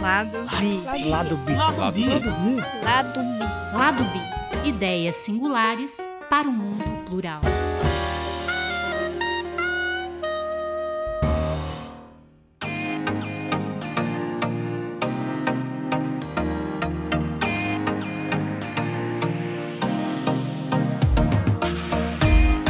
Lado B. Lado B. Lado B. Lado B. Lado B. Ideias singulares para um mundo plural.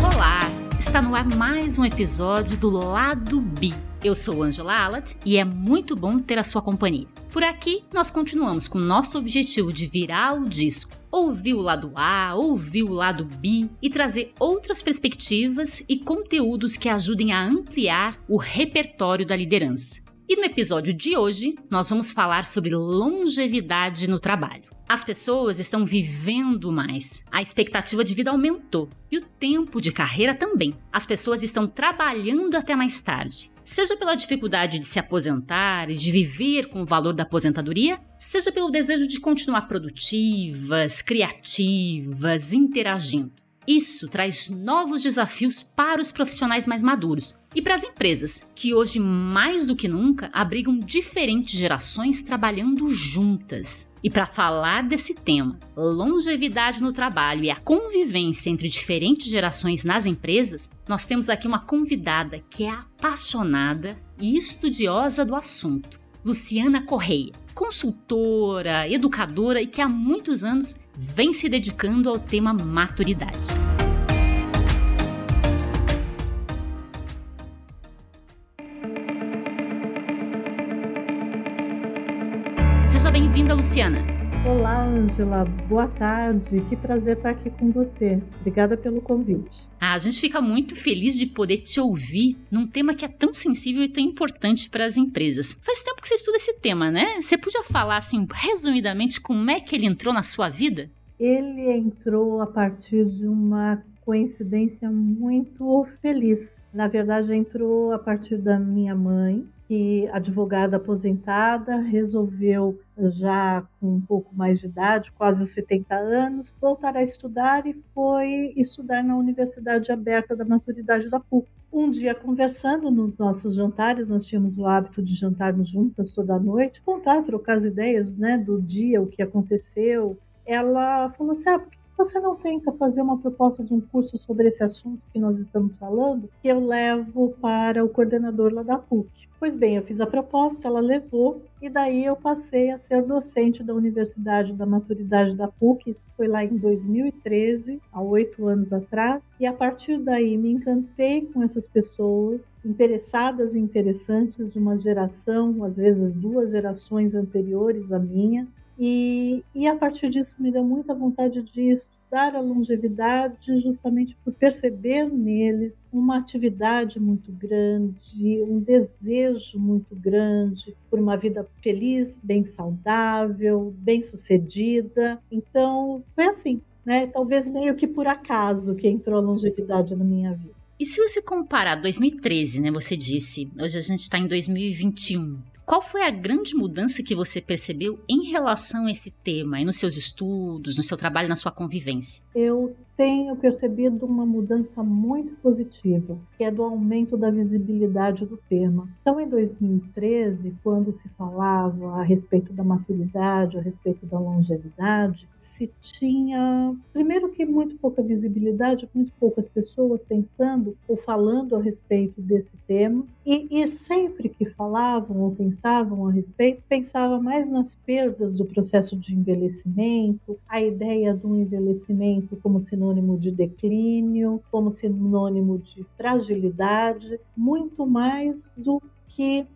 Olá! Está no ar mais um episódio do Lado B. Eu sou Angela Alat e é muito bom ter a sua companhia. Por aqui, nós continuamos com nosso objetivo de virar o disco, ouvir o lado A, ouvir o lado B e trazer outras perspectivas e conteúdos que ajudem a ampliar o repertório da liderança. E no episódio de hoje, nós vamos falar sobre longevidade no trabalho. As pessoas estão vivendo mais, a expectativa de vida aumentou e o tempo de carreira também. As pessoas estão trabalhando até mais tarde, seja pela dificuldade de se aposentar e de viver com o valor da aposentadoria, seja pelo desejo de continuar produtivas, criativas, interagindo. Isso traz novos desafios para os profissionais mais maduros e para as empresas, que hoje mais do que nunca abrigam diferentes gerações trabalhando juntas. E para falar desse tema, longevidade no trabalho e a convivência entre diferentes gerações nas empresas, nós temos aqui uma convidada que é apaixonada e estudiosa do assunto, Luciana Correia, consultora, educadora e que há muitos anos vem se dedicando ao tema maturidade. Seja bem-vinda, Luciana. Olá, Ângela. Boa tarde. Que prazer estar aqui com você. Obrigada pelo convite. Ah, a gente fica muito feliz de poder te ouvir num tema que é tão sensível e tão importante para as empresas. Faz tempo que você estuda esse tema, né? Você podia falar, assim, resumidamente, como é que ele entrou na sua vida? Ele entrou a partir de uma coincidência muito feliz. Na verdade, entrou a partir da minha mãe, que advogada aposentada, resolveu já com um pouco mais de idade, quase 70 anos, voltar a estudar e foi estudar na Universidade Aberta da Maturidade da PUC. Um dia conversando nos nossos jantares, nós tínhamos o hábito de jantarmos juntas toda noite, contar, trocar as ideias, né, do dia, o que aconteceu. Ela falou assim: "Ah, por que você não tenta fazer uma proposta de um curso sobre esse assunto que nós estamos falando, que eu levo para o coordenador lá da PUC. Pois bem, eu fiz a proposta, ela levou, e daí eu passei a ser docente da Universidade da Maturidade da PUC, isso foi lá em 2013, há oito anos atrás, e a partir daí me encantei com essas pessoas, interessadas e interessantes de uma geração, às vezes duas gerações anteriores à minha, e, e, a partir disso me deu muita vontade de estudar a longevidade, justamente por perceber neles uma atividade muito grande, um desejo muito grande por uma vida feliz, bem saudável, bem sucedida. Então, foi assim, né? Talvez meio que por acaso que entrou a longevidade na minha vida. E se você comparar 2013, né? Você disse, hoje a gente está em 2021. Qual foi a grande mudança que você percebeu em relação a esse tema, nos seus estudos, no seu trabalho, na sua convivência? Eu tenho percebido uma mudança muito positiva, que é do aumento da visibilidade do tema. Então, em 2013, quando se falava a respeito da maturidade, a respeito da longevidade, se tinha, primeiro que muito pouca visibilidade, muito poucas pessoas pensando ou falando a respeito desse tema, e, e sempre que falavam ou pensavam a respeito, pensava mais nas perdas do processo de envelhecimento, a ideia do envelhecimento como sinônimo de declínio, como sinônimo de fragilidade, muito mais do que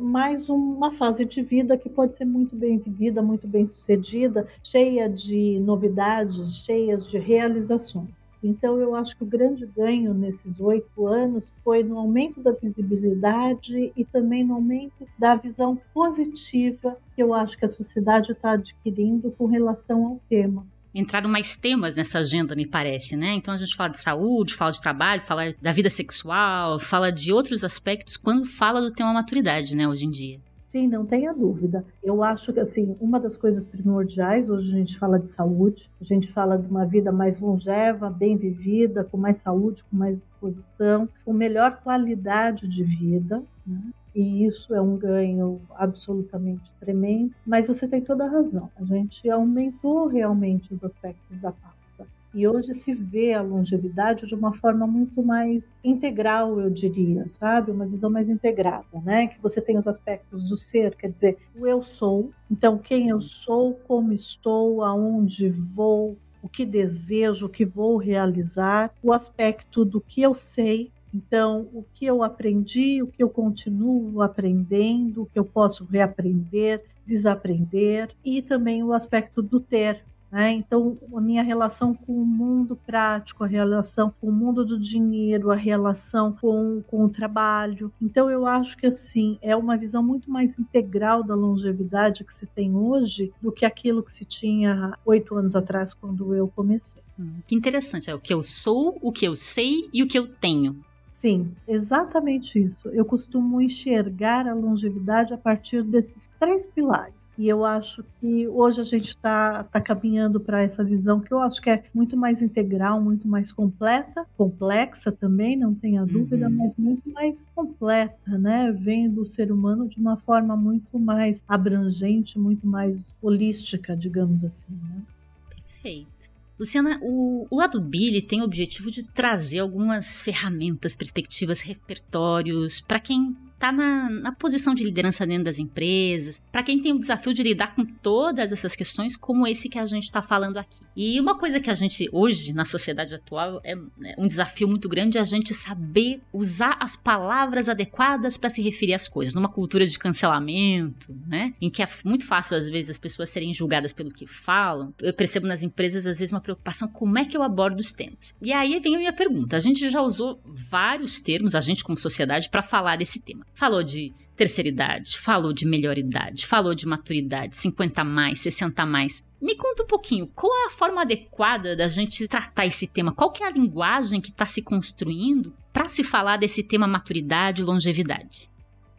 mais uma fase de vida que pode ser muito bem vivida, muito bem sucedida, cheia de novidades, cheias de realizações. Então, eu acho que o grande ganho nesses oito anos foi no aumento da visibilidade e também no aumento da visão positiva que eu acho que a sociedade está adquirindo com relação ao tema entraram mais temas nessa agenda, me parece, né? Então a gente fala de saúde, fala de trabalho, fala da vida sexual, fala de outros aspectos quando fala do tema maturidade, né, hoje em dia. Sim, não tenha dúvida. Eu acho que assim, uma das coisas primordiais, hoje a gente fala de saúde, a gente fala de uma vida mais longeva, bem vivida, com mais saúde, com mais disposição, com melhor qualidade de vida. Né? E isso é um ganho absolutamente tremendo. Mas você tem toda a razão, a gente aumentou realmente os aspectos da pauta. E hoje se vê a longevidade de uma forma muito mais integral, eu diria, sabe? Uma visão mais integrada, né? Que você tem os aspectos do ser, quer dizer, o eu sou, então quem eu sou, como estou, aonde vou, o que desejo, o que vou realizar, o aspecto do que eu sei, então, o que eu aprendi, o que eu continuo aprendendo, o que eu posso reaprender, desaprender, e também o aspecto do ter, né? Então, a minha relação com o mundo prático, a relação com o mundo do dinheiro, a relação com, com o trabalho. Então, eu acho que assim é uma visão muito mais integral da longevidade que se tem hoje do que aquilo que se tinha oito anos atrás, quando eu comecei. Hum, que interessante, é o que eu sou, o que eu sei e o que eu tenho. Sim, exatamente isso. Eu costumo enxergar a longevidade a partir desses três pilares. E eu acho que hoje a gente está tá caminhando para essa visão que eu acho que é muito mais integral, muito mais completa, complexa também, não tenha dúvida, uhum. mas muito mais completa, né? Vendo o ser humano de uma forma muito mais abrangente, muito mais holística, digamos assim. Né? Perfeito. Luciana, o, o lado B tem o objetivo de trazer algumas ferramentas, perspectivas, repertórios para quem está na, na, posição de liderança dentro das empresas, para quem tem o desafio de lidar com todas essas questões, como esse que a gente está falando aqui. E uma coisa que a gente, hoje, na sociedade atual, é, é um desafio muito grande é a gente saber usar as palavras adequadas para se referir às coisas, numa cultura de cancelamento, né? Em que é muito fácil, às vezes, as pessoas serem julgadas pelo que falam. Eu percebo nas empresas, às vezes, uma preocupação como é que eu abordo os temas. E aí vem a minha pergunta. A gente já usou vários termos, a gente como sociedade, para falar desse tema. Falou de terceira idade, falou de melhor idade, falou de maturidade, 50 mais, 60 mais. Me conta um pouquinho, qual é a forma adequada da gente tratar esse tema? Qual que é a linguagem que está se construindo para se falar desse tema maturidade e longevidade?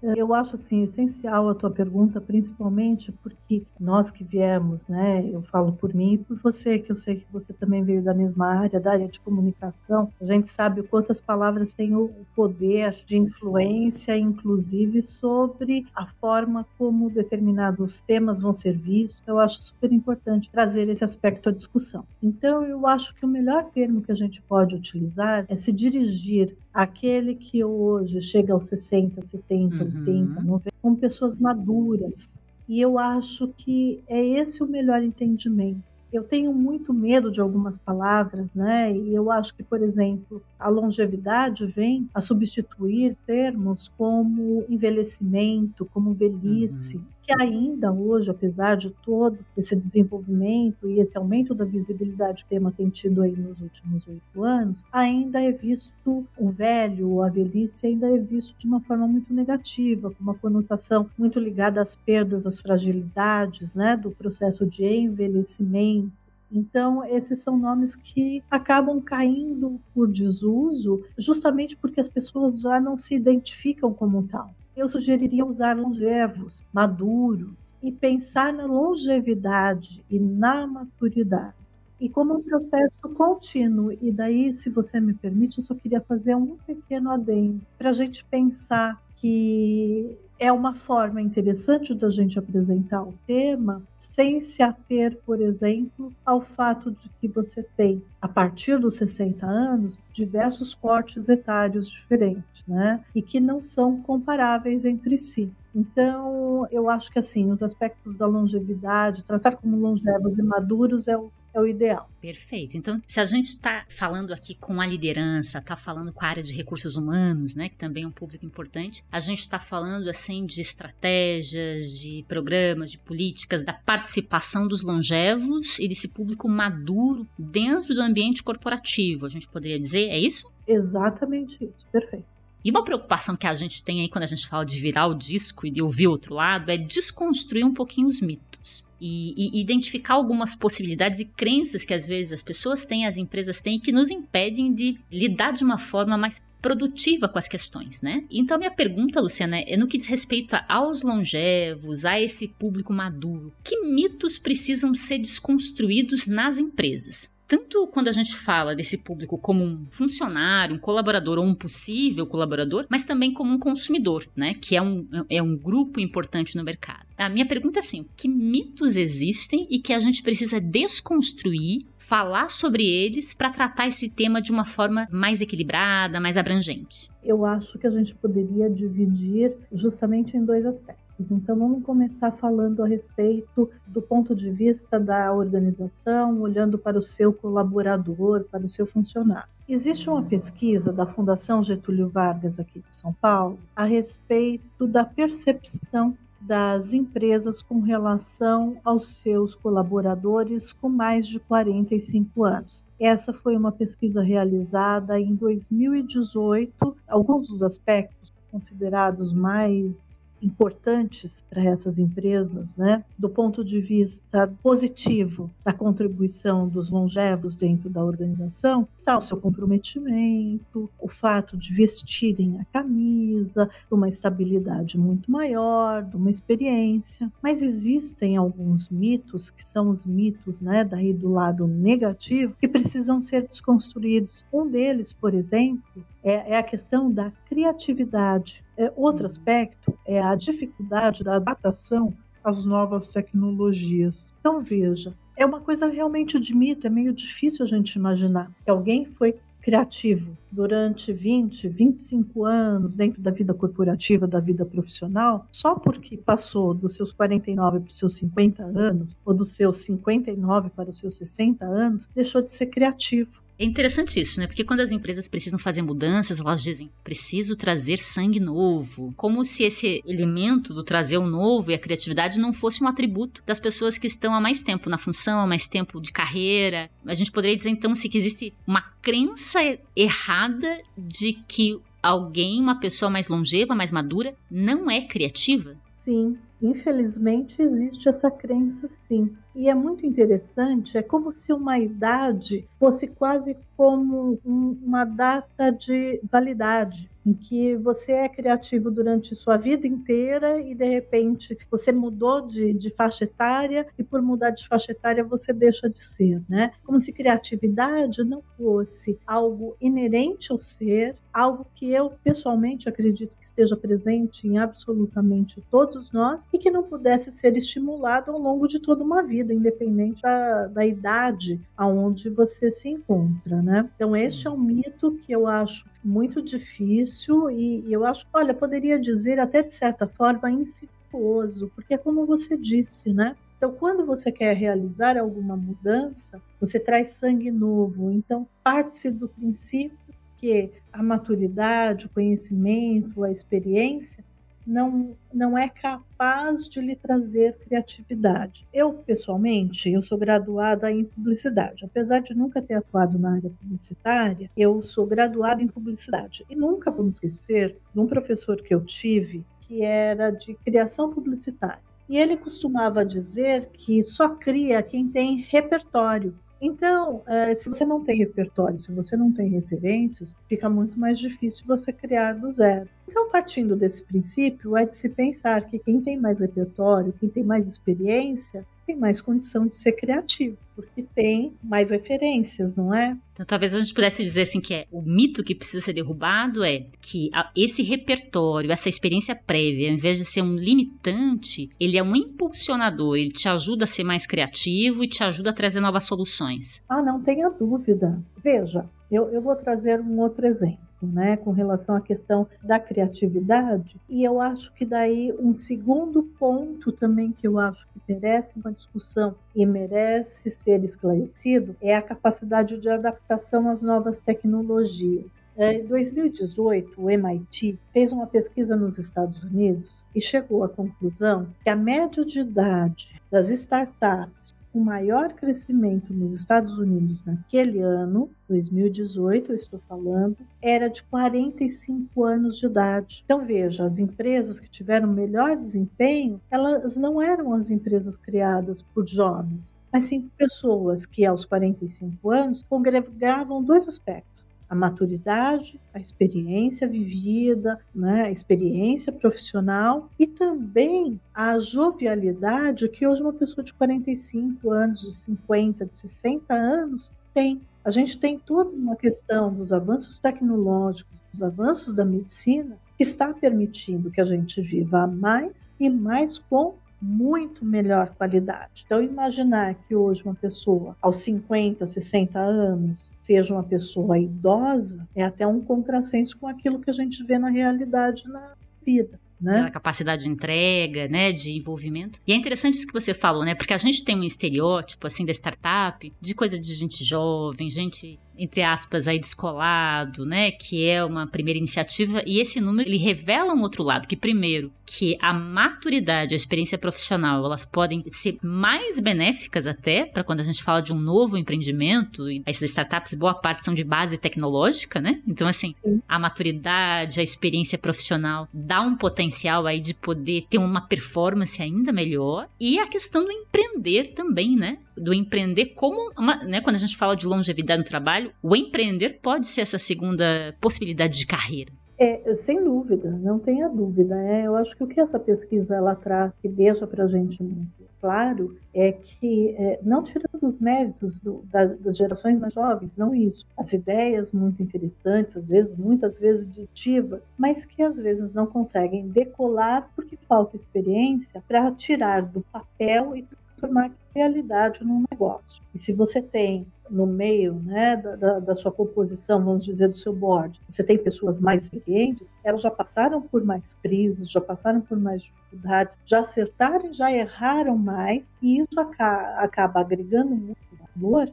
Eu acho assim essencial a tua pergunta, principalmente porque nós que viemos, né, eu falo por mim e por você, que eu sei que você também veio da mesma área, da área de comunicação. A gente sabe o quanto as palavras têm o poder de influência, inclusive sobre a forma como determinados temas vão ser vistos. Eu acho super importante trazer esse aspecto à discussão. Então, eu acho que o melhor termo que a gente pode utilizar é se dirigir Aquele que hoje chega aos 60, 70, uhum. 80, 90, com pessoas maduras. E eu acho que é esse o melhor entendimento. Eu tenho muito medo de algumas palavras, né? E eu acho que, por exemplo, a longevidade vem a substituir termos como envelhecimento, como velhice, uhum. Que ainda hoje, apesar de todo esse desenvolvimento e esse aumento da visibilidade que o tema tem tido aí nos últimos oito anos, ainda é visto o velho, a velhice ainda é visto de uma forma muito negativa, com uma conotação muito ligada às perdas, às fragilidades, né, do processo de envelhecimento então, esses são nomes que acabam caindo por desuso, justamente porque as pessoas já não se identificam como tal. Eu sugeriria usar longevos, maduros, e pensar na longevidade e na maturidade. E como um processo contínuo. E daí, se você me permite, eu só queria fazer um pequeno adendo para a gente pensar que é uma forma interessante da gente apresentar o tema sem se ater, por exemplo, ao fato de que você tem, a partir dos 60 anos, diversos cortes etários diferentes, né? E que não são comparáveis entre si. Então, eu acho que assim, os aspectos da longevidade, tratar como longevos e maduros é o é o ideal. Perfeito. Então, se a gente está falando aqui com a liderança, está falando com a área de recursos humanos, né, que também é um público importante, a gente está falando assim de estratégias, de programas, de políticas, da participação dos longevos e desse público maduro dentro do ambiente corporativo. A gente poderia dizer, é isso? Exatamente isso. Perfeito. E uma preocupação que a gente tem aí quando a gente fala de virar o disco e de ouvir o outro lado é desconstruir um pouquinho os mitos. E, e, identificar algumas possibilidades e crenças que às vezes as pessoas têm, as empresas têm, que nos impedem de lidar de uma forma mais produtiva com as questões, né? Então minha pergunta, Luciana, é no que diz respeito aos longevos, a esse público maduro. Que mitos precisam ser desconstruídos nas empresas? Tanto quando a gente fala desse público como um funcionário, um colaborador ou um possível colaborador, mas também como um consumidor, né? Que é um, é um grupo importante no mercado. A minha pergunta é assim: que mitos existem e que a gente precisa desconstruir falar sobre eles para tratar esse tema de uma forma mais equilibrada, mais abrangente? Eu acho que a gente poderia dividir justamente em dois aspectos. Então, vamos começar falando a respeito do ponto de vista da organização, olhando para o seu colaborador, para o seu funcionário. Existe uma pesquisa da Fundação Getúlio Vargas aqui de São Paulo a respeito da percepção das empresas com relação aos seus colaboradores com mais de 45 anos. Essa foi uma pesquisa realizada em 2018. Alguns dos aspectos considerados mais importantes para essas empresas, né? Do ponto de vista positivo da contribuição dos longevos dentro da organização, está o seu comprometimento, o fato de vestirem a camisa, uma estabilidade muito maior, uma experiência. Mas existem alguns mitos que são os mitos, né, daí do lado negativo, que precisam ser desconstruídos. Um deles, por exemplo, é, é a questão da criatividade. É, outro uhum. aspecto é a dificuldade da adaptação às novas tecnologias. Então, veja, é uma coisa realmente de mito, é meio difícil a gente imaginar que alguém foi criativo durante 20, 25 anos dentro da vida corporativa, da vida profissional, só porque passou dos seus 49 para os seus 50 anos, ou dos seus 59 para os seus 60 anos, deixou de ser criativo. É interessante isso, né? Porque quando as empresas precisam fazer mudanças, elas dizem: preciso trazer sangue novo. Como se esse elemento do trazer o novo e a criatividade não fosse um atributo das pessoas que estão há mais tempo na função, há mais tempo de carreira. A gente poderia dizer então se que existe uma crença errada de que alguém, uma pessoa mais longeva, mais madura, não é criativa? Sim, infelizmente existe essa crença sim. E é muito interessante, é como se uma idade fosse quase como um, uma data de validade, em que você é criativo durante sua vida inteira e de repente você mudou de, de faixa etária e por mudar de faixa etária você deixa de ser, né? Como se criatividade não fosse algo inerente ao ser, algo que eu pessoalmente acredito que esteja presente em absolutamente todos nós e que não pudesse ser estimulado ao longo de toda uma vida, independente da, da idade aonde você se encontra, né? Então este é um mito que eu acho muito difícil e, e eu acho, olha, poderia dizer até de certa forma insidioso, porque é como você disse, né? Então, quando você quer realizar alguma mudança, você traz sangue novo. Então, parte-se do princípio que a maturidade, o conhecimento, a experiência não, não é capaz de lhe trazer criatividade. Eu, pessoalmente, eu sou graduada em publicidade. Apesar de nunca ter atuado na área publicitária, eu sou graduada em publicidade. E nunca vou esquecer de um professor que eu tive que era de criação publicitária. E ele costumava dizer que só cria quem tem repertório. Então, eh, se você não tem repertório, se você não tem referências, fica muito mais difícil você criar do zero. Então, partindo desse princípio, é de se pensar que quem tem mais repertório, quem tem mais experiência, tem mais condição de ser criativo, porque tem mais referências, não é? Então, talvez a gente pudesse dizer assim que é o mito que precisa ser derrubado é que esse repertório, essa experiência prévia, ao invés de ser um limitante, ele é um impulsionador, ele te ajuda a ser mais criativo e te ajuda a trazer novas soluções. Ah, não tenha dúvida. Veja, eu, eu vou trazer um outro exemplo né, com relação à questão da criatividade. E eu acho que daí um segundo ponto também que eu acho que merece uma discussão e merece ser esclarecido é a capacidade de adaptação às novas tecnologias. Em 2018, o MIT fez uma pesquisa nos Estados Unidos e chegou à conclusão que a média de idade das startups o maior crescimento nos Estados Unidos naquele ano, 2018, eu estou falando, era de 45 anos de idade. Então veja, as empresas que tiveram melhor desempenho, elas não eram as empresas criadas por jovens, mas sim pessoas que aos 45 anos congregavam dois aspectos: a maturidade, a experiência vivida, né, a experiência profissional e também a jovialidade que hoje uma pessoa de 45 anos, de 50, de 60 anos tem. A gente tem toda uma questão dos avanços tecnológicos, dos avanços da medicina, que está permitindo que a gente viva mais e mais com muito melhor qualidade. Então, imaginar que hoje uma pessoa aos 50, 60 anos seja uma pessoa idosa é até um contrassenso com aquilo que a gente vê na realidade na vida né? capacidade de entrega, né, de envolvimento. E é interessante isso que você falou, né, porque a gente tem um estereótipo, assim, da startup, de coisa de gente jovem, gente entre aspas, aí descolado, né, que é uma primeira iniciativa, e esse número ele revela um outro lado, que primeiro, que a maturidade, a experiência profissional, elas podem ser mais benéficas até para quando a gente fala de um novo empreendimento, e essas startups, boa parte são de base tecnológica, né? Então assim, Sim. a maturidade, a experiência profissional dá um potencial aí de poder ter uma performance ainda melhor, e a questão do empreender também, né? Do empreender como uma, né, quando a gente fala de longevidade no trabalho, o empreender pode ser essa segunda possibilidade de carreira. É, sem dúvida, não tenha dúvida. É, eu acho que o que essa pesquisa ela traz, que deixa para a gente muito claro, é que, é, não tirando os méritos do, da, das gerações mais jovens, não isso. As ideias muito interessantes, às vezes, muitas vezes disruptivas, mas que às vezes não conseguem decolar porque falta experiência para tirar do papel e transformar realidade num negócio. E se você tem no meio né, da, da, sua composição, vamos dizer, do seu board, você tem pessoas mais experientes, elas já passaram por mais crises, já passaram por mais dificuldades, já acertaram já erraram mais, e isso acaba, acaba agregando muito valor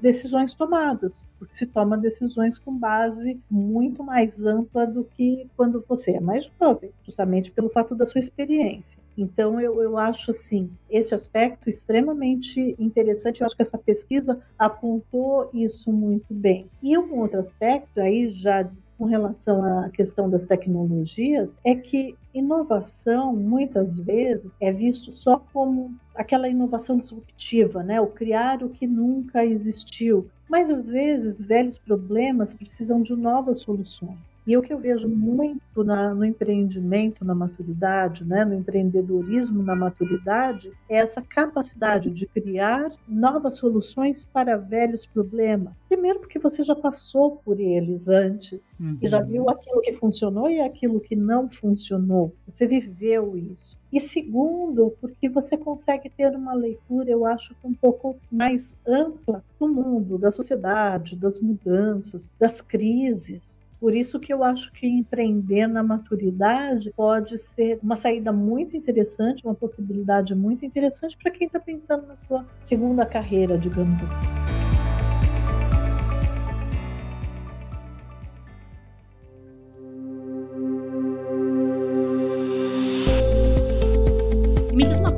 decisões tomadas, porque se toma decisões com base muito mais ampla do que quando você é mais jovem, justamente pelo fato da sua experiência. Então, eu, eu acho assim, esse aspecto extremamente interessante. Eu acho que essa pesquisa apontou isso muito bem. E um outro aspecto, aí já com relação à questão das tecnologias é que inovação muitas vezes é visto só como aquela inovação disruptiva, né? O criar o que nunca existiu. Mas às vezes velhos problemas precisam de novas soluções. E o que eu vejo muito na, no empreendimento, na maturidade, né, no empreendedorismo na maturidade, é essa capacidade de criar novas soluções para velhos problemas. Primeiro, porque você já passou por eles antes uhum. e já uhum. viu aquilo que funcionou e aquilo que não funcionou. Você viveu isso. E segundo, porque você consegue ter uma leitura, eu acho, um pouco mais ampla do mundo, da sociedade, das mudanças, das crises. Por isso que eu acho que empreender na maturidade pode ser uma saída muito interessante, uma possibilidade muito interessante para quem está pensando na sua segunda carreira, digamos assim.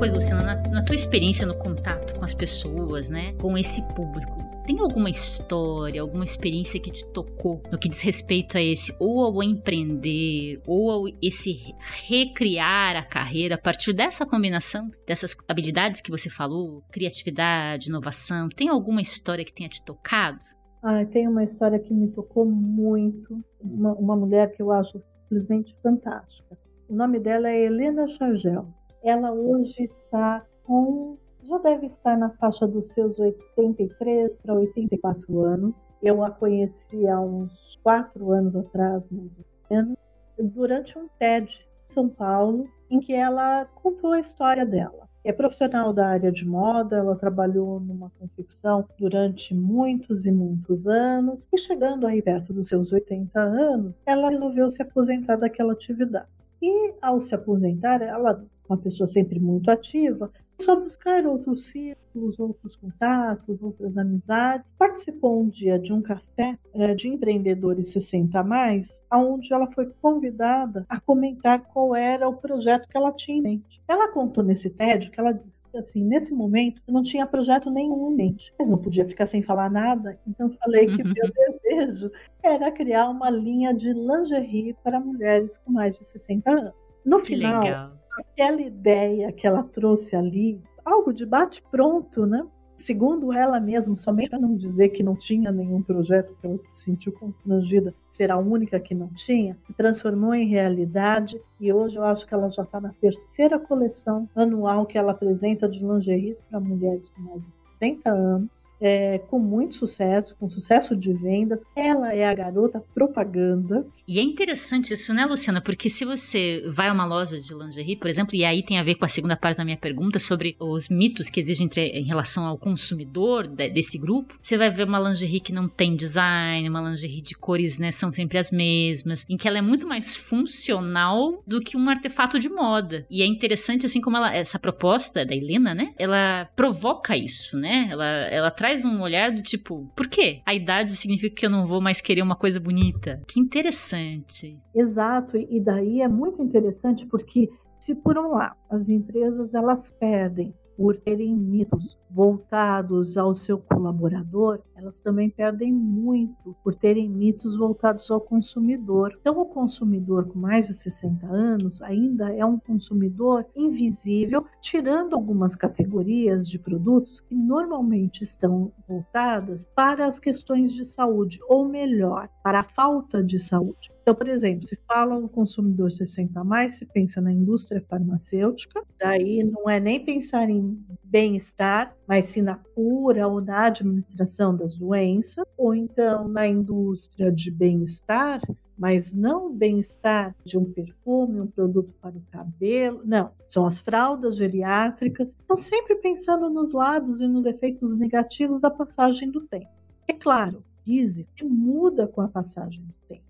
Coisa, Luciana, na, na, tua experiência no contato com as pessoas, né, com esse público, tem alguma história, alguma experiência que te tocou no que diz respeito a esse, ou ao empreender, ou ao esse recriar a carreira a partir dessa combinação dessas habilidades que você falou, criatividade, inovação? Tem alguma história que tenha te tocado? Ah, tem uma história que me tocou muito, uma, uma mulher que eu acho simplesmente fantástica. O nome dela é Helena Chargel. Ela hoje está com já deve estar na faixa dos seus 83 para 84 anos. Eu a conheci há uns quatro anos atrás, mais ou menos, durante um TED em São Paulo, em que ela contou a história dela. É profissional da área de moda, ela trabalhou numa confecção durante muitos e muitos anos, e chegando aí perto dos seus 80 anos, ela resolveu se aposentar daquela atividade. E ao se aposentar, ela uma pessoa sempre muito ativa, só buscar outros círculos, outros contatos, outras amizades. Participou um dia de um café é, de empreendedores 60 a mais, onde ela foi convidada a comentar qual era o projeto que ela tinha em mente. Ela contou nesse TED que ela disse que, assim, nesse momento eu não tinha projeto nenhum em mente, mas não podia ficar sem falar nada, então falei que meu uhum. desejo era criar uma linha de lingerie para mulheres com mais de 60 anos. No que final, legal aquela ideia que ela trouxe ali, algo de bate-pronto, né? segundo ela mesma, somente para não dizer que não tinha nenhum projeto, que ela se sentiu constrangida ser a única que não tinha, se transformou em realidade e hoje eu acho que ela já está na terceira coleção anual que ela apresenta de lingeries para mulheres com mais de 60 anos, é, com muito sucesso, com sucesso de vendas. Ela é a garota propaganda. E é interessante isso, né, Luciana? Porque se você vai a uma loja de lingerie, por exemplo, e aí tem a ver com a segunda parte da minha pergunta sobre os mitos que existem entre, em relação ao consumidor de, desse grupo, você vai ver uma lingerie que não tem design, uma lingerie de cores, né, são sempre as mesmas, em que ela é muito mais funcional do que um artefato de moda. E é interessante assim como ela, essa proposta da Helena, né? Ela provoca isso, né? Ela, ela traz um olhar do tipo, por quê? A idade significa que eu não vou mais querer uma coisa bonita. Que interessante. Exato, e daí é muito interessante porque se por um lado as empresas elas perdem por terem mitos voltados ao seu colaborador, elas também perdem muito por terem mitos voltados ao consumidor. Então, o consumidor com mais de 60 anos ainda é um consumidor invisível, tirando algumas categorias de produtos que normalmente estão voltadas para as questões de saúde, ou melhor, para a falta de saúde. Então, por exemplo, se fala o consumidor 60 a mais, se pensa na indústria farmacêutica, daí não é nem pensar em bem-estar, mas sim na cura ou na administração das doenças, ou então na indústria de bem-estar, mas não bem-estar de um perfume, um produto para o cabelo, não, são as fraldas geriátricas. Estão sempre pensando nos lados e nos efeitos negativos da passagem do tempo. É claro, físico muda com a passagem do tempo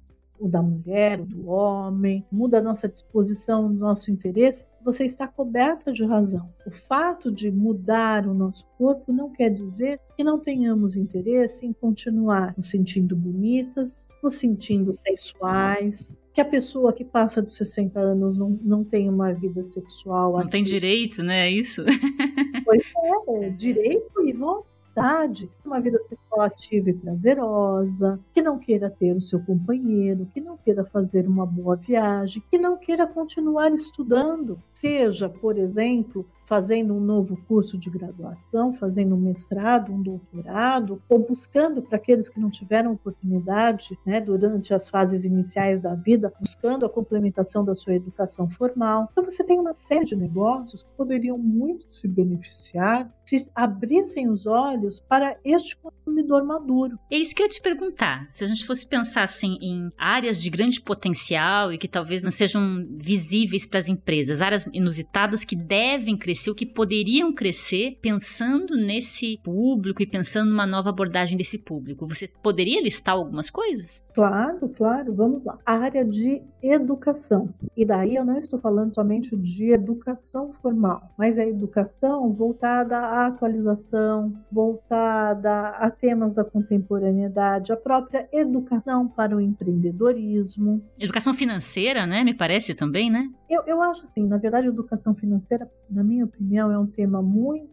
o da mulher, o do homem, muda a nossa disposição, o nosso interesse, você está coberta de razão. O fato de mudar o nosso corpo não quer dizer que não tenhamos interesse em continuar nos sentindo bonitas, nos sentindo sensuais, que a pessoa que passa dos 60 anos não, não tem uma vida sexual. Não ativa. tem direito, né? É isso? Pois é, direito e vontade, uma vida sexual ativa e prazerosa, que não queira ter o seu companheiro, que não queira fazer uma boa viagem, que não queira continuar estudando, seja, por exemplo, fazendo um novo curso de graduação, fazendo um mestrado, um doutorado, ou buscando para aqueles que não tiveram oportunidade né, durante as fases iniciais da vida, buscando a complementação da sua educação formal. Então, você tem uma série de negócios que poderiam muito se beneficiar se abrissem os olhos para este consumidor maduro. É isso que eu ia te perguntar. Se a gente fosse pensar assim em áreas de grande potencial e que talvez não sejam visíveis para as empresas, áreas inusitadas que devem crescer cresceu, que poderiam crescer pensando nesse público e pensando numa nova abordagem desse público. Você poderia listar algumas coisas? Claro, claro, vamos lá. A área de educação. E daí eu não estou falando somente de educação formal, mas a educação voltada à atualização, voltada a temas da contemporaneidade, a própria educação para o empreendedorismo. Educação financeira, né? Me parece também, né? Eu, eu acho assim, na verdade, educação financeira, na minha opinião, é um tema muito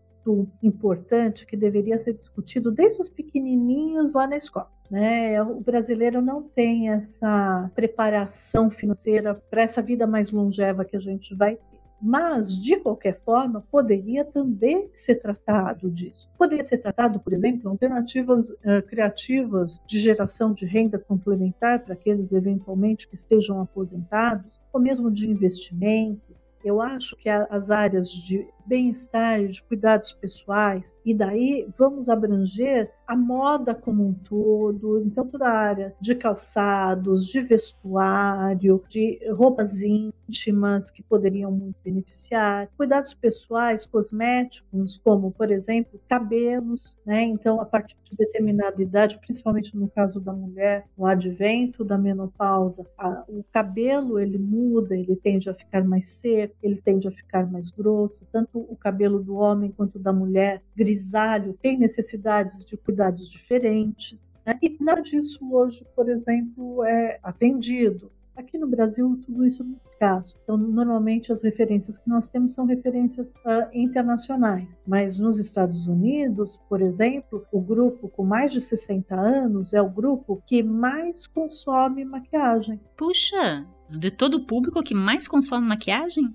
importante que deveria ser discutido desde os pequenininhos lá na escola. Né? O brasileiro não tem essa preparação financeira para essa vida mais longeva que a gente vai ter. Mas, de qualquer forma, poderia também ser tratado disso. Poderia ser tratado, por exemplo, alternativas uh, criativas de geração de renda complementar para aqueles eventualmente que estejam aposentados, ou mesmo de investimentos. Eu acho que as áreas de bem-estar, de cuidados pessoais, e daí vamos abranger a moda como um todo, então toda a área de calçados, de vestuário, de roupas íntimas que poderiam muito beneficiar, cuidados pessoais, cosméticos, como por exemplo cabelos, né? Então a partir de determinada idade, principalmente no caso da mulher, no advento da menopausa, a, o cabelo ele muda, ele tende a ficar mais seco, ele tende a ficar mais grosso, tanto o cabelo do homem quanto da mulher, grisalho, tem necessidades de cuidados diferentes. Né? E nada disso hoje, por exemplo, é atendido. Aqui no Brasil, tudo isso é muito escasso. Então, normalmente, as referências que nós temos são referências uh, internacionais. Mas nos Estados Unidos, por exemplo, o grupo com mais de 60 anos é o grupo que mais consome maquiagem. Puxa, de todo o público que mais consome maquiagem?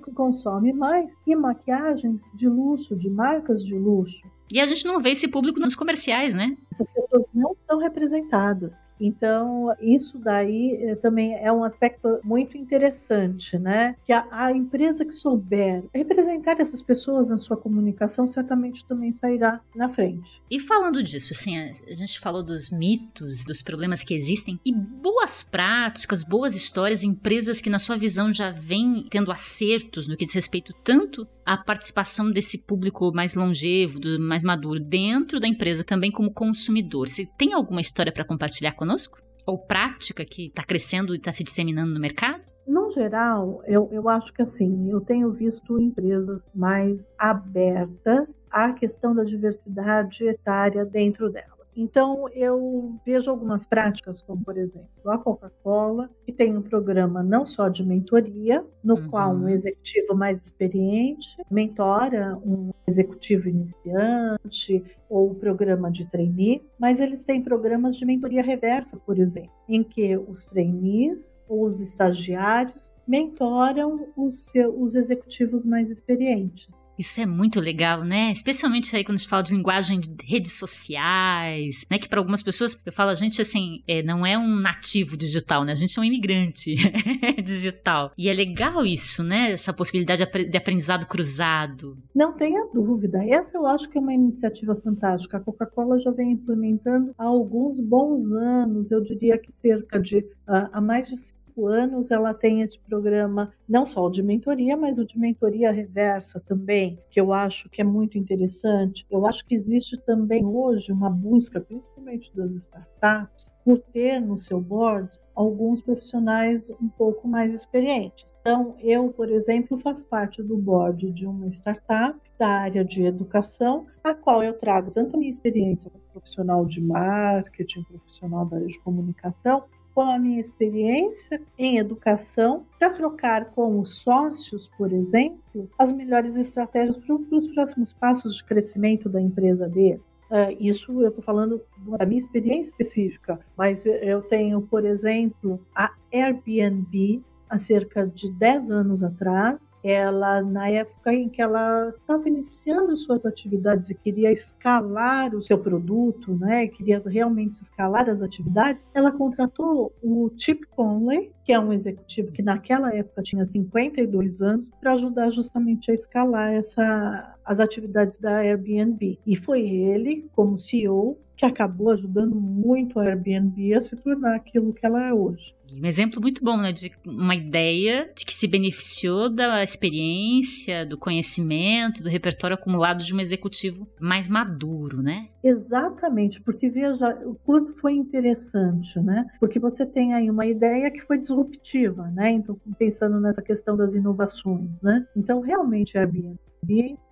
Que consome mais e maquiagens de luxo, de marcas de luxo. E a gente não vê esse público nos comerciais, né? Essas pessoas não são representadas. Então, isso daí eh, também é um aspecto muito interessante, né? Que a, a, empresa que souber representar essas pessoas na sua comunicação certamente também sairá na frente. E falando disso, assim, a gente falou dos mitos, dos problemas que existem e boas práticas, boas histórias, empresas que na sua visão já vêm tendo acertos no que diz respeito tanto à participação desse público mais longevo, mais maduro dentro da empresa também como consumidor. Você tem alguma história para compartilhar conosco? Conosco? Ou prática que está crescendo e está se disseminando no mercado? No geral, eu, eu acho que assim, eu tenho visto empresas mais abertas à questão da diversidade etária dentro dela. Então, eu vejo algumas práticas, como por exemplo, a Coca-Cola, que tem um programa não só de mentoria, no uhum. qual um executivo mais experiente mentora um executivo iniciante ou o programa de trainee, mas eles têm programas de mentoria reversa, por exemplo, em que os trainees ou os estagiários mentoram os, seus, os executivos mais experientes. Isso é muito legal, né? Especialmente aí quando a gente fala de linguagem de redes sociais, né? Que para algumas pessoas, eu falo, a gente assim, é, não é um nativo digital, né? A gente é um imigrante digital. E é legal isso, né? Essa possibilidade de aprendizado cruzado. Não tenha dúvida. Essa eu acho que é uma iniciativa fantástica. A Coca-Cola já vem implementando há alguns bons anos, eu diria que cerca de uh, há mais de cinco anos ela tem esse programa, não só o de mentoria, mas o de mentoria reversa também, que eu acho que é muito interessante. Eu acho que existe também hoje uma busca, principalmente das startups, por ter no seu board alguns profissionais um pouco mais experientes. Então, eu, por exemplo, faço parte do board de uma startup da área de educação, a qual eu trago tanto a minha experiência como profissional de marketing, profissional da área de comunicação, com a minha experiência em educação para trocar com os sócios, por exemplo, as melhores estratégias para os próximos passos de crescimento da empresa dele. Uh, isso eu estou falando da minha experiência específica, mas eu tenho, por exemplo, a Airbnb, há cerca de 10 anos atrás, ela na época em que ela estava iniciando suas atividades e queria escalar o seu produto, né, queria realmente escalar as atividades, ela contratou o Chip Conley, que é um executivo que naquela época tinha 52 anos, para ajudar justamente a escalar essa, as atividades da Airbnb. E foi ele, como CEO, que acabou ajudando muito a Airbnb a se tornar aquilo que ela é hoje. Um exemplo muito bom, né, de uma ideia de que se beneficiou da experiência, do conhecimento, do repertório acumulado de um executivo mais maduro, né? Exatamente, porque veja o quanto foi interessante, né? Porque você tem aí uma ideia que foi disruptiva, né? Então, pensando nessa questão das inovações, né? Então, realmente a Airbnb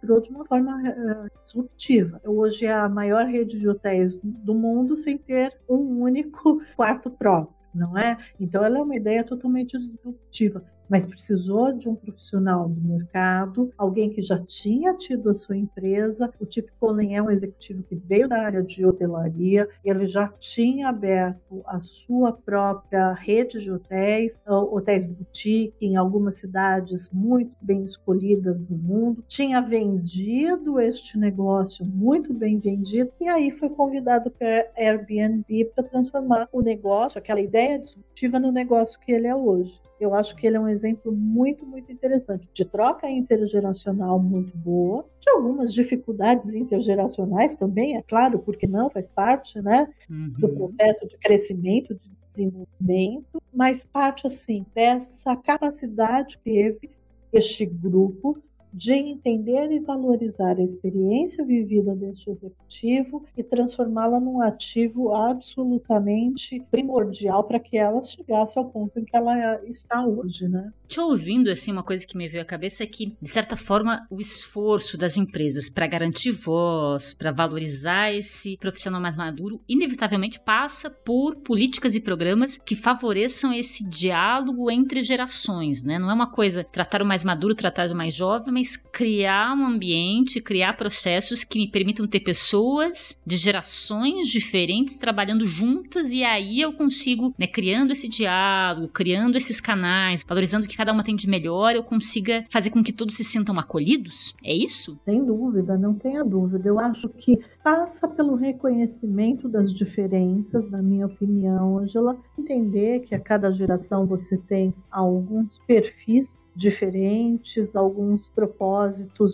entrou de uma forma uh, disruptiva. Hoje é a maior rede de hotéis do mundo sem ter um único quarto próprio, não é? Então ela é uma ideia totalmente disruptiva mas precisou de um profissional do mercado, alguém que já tinha tido a sua empresa. O Tip Collen é um executivo que veio da área de hotelaria, ele já tinha aberto a sua própria rede de hotéis, hotéis boutique em algumas cidades muito bem escolhidas no mundo, tinha vendido este negócio muito bem vendido e aí foi convidado para Airbnb para transformar o negócio, aquela ideia disruptiva no negócio que ele é hoje. Eu acho que ele é um exemplo muito, muito interessante de troca intergeracional muito boa, de algumas dificuldades intergeracionais também, é claro, porque não faz parte, né, uhum. do processo de crescimento, de desenvolvimento, mas parte assim dessa capacidade que teve este grupo de entender e valorizar a experiência vivida deste executivo e transformá-la num ativo absolutamente primordial para que ela chegasse ao ponto em que ela está hoje, né? Te ouvindo, assim, uma coisa que me veio à cabeça é que, de certa forma, o esforço das empresas para garantir voz, para valorizar esse profissional mais maduro, inevitavelmente passa por políticas e programas que favoreçam esse diálogo entre gerações, né? Não é uma coisa tratar o mais maduro, tratar o mais jovem, mas criar um ambiente, criar processos que me permitam ter pessoas de gerações diferentes trabalhando juntas e aí eu consigo, né, criando esse diálogo, criando esses canais, valorizando o que cada uma tem de melhor, eu consiga fazer com que todos se sintam acolhidos? É isso? Sem dúvida, não tenha dúvida. Eu acho que passa pelo reconhecimento das diferenças, na minha opinião, Angela, entender que a cada geração você tem alguns perfis diferentes, alguns propósitos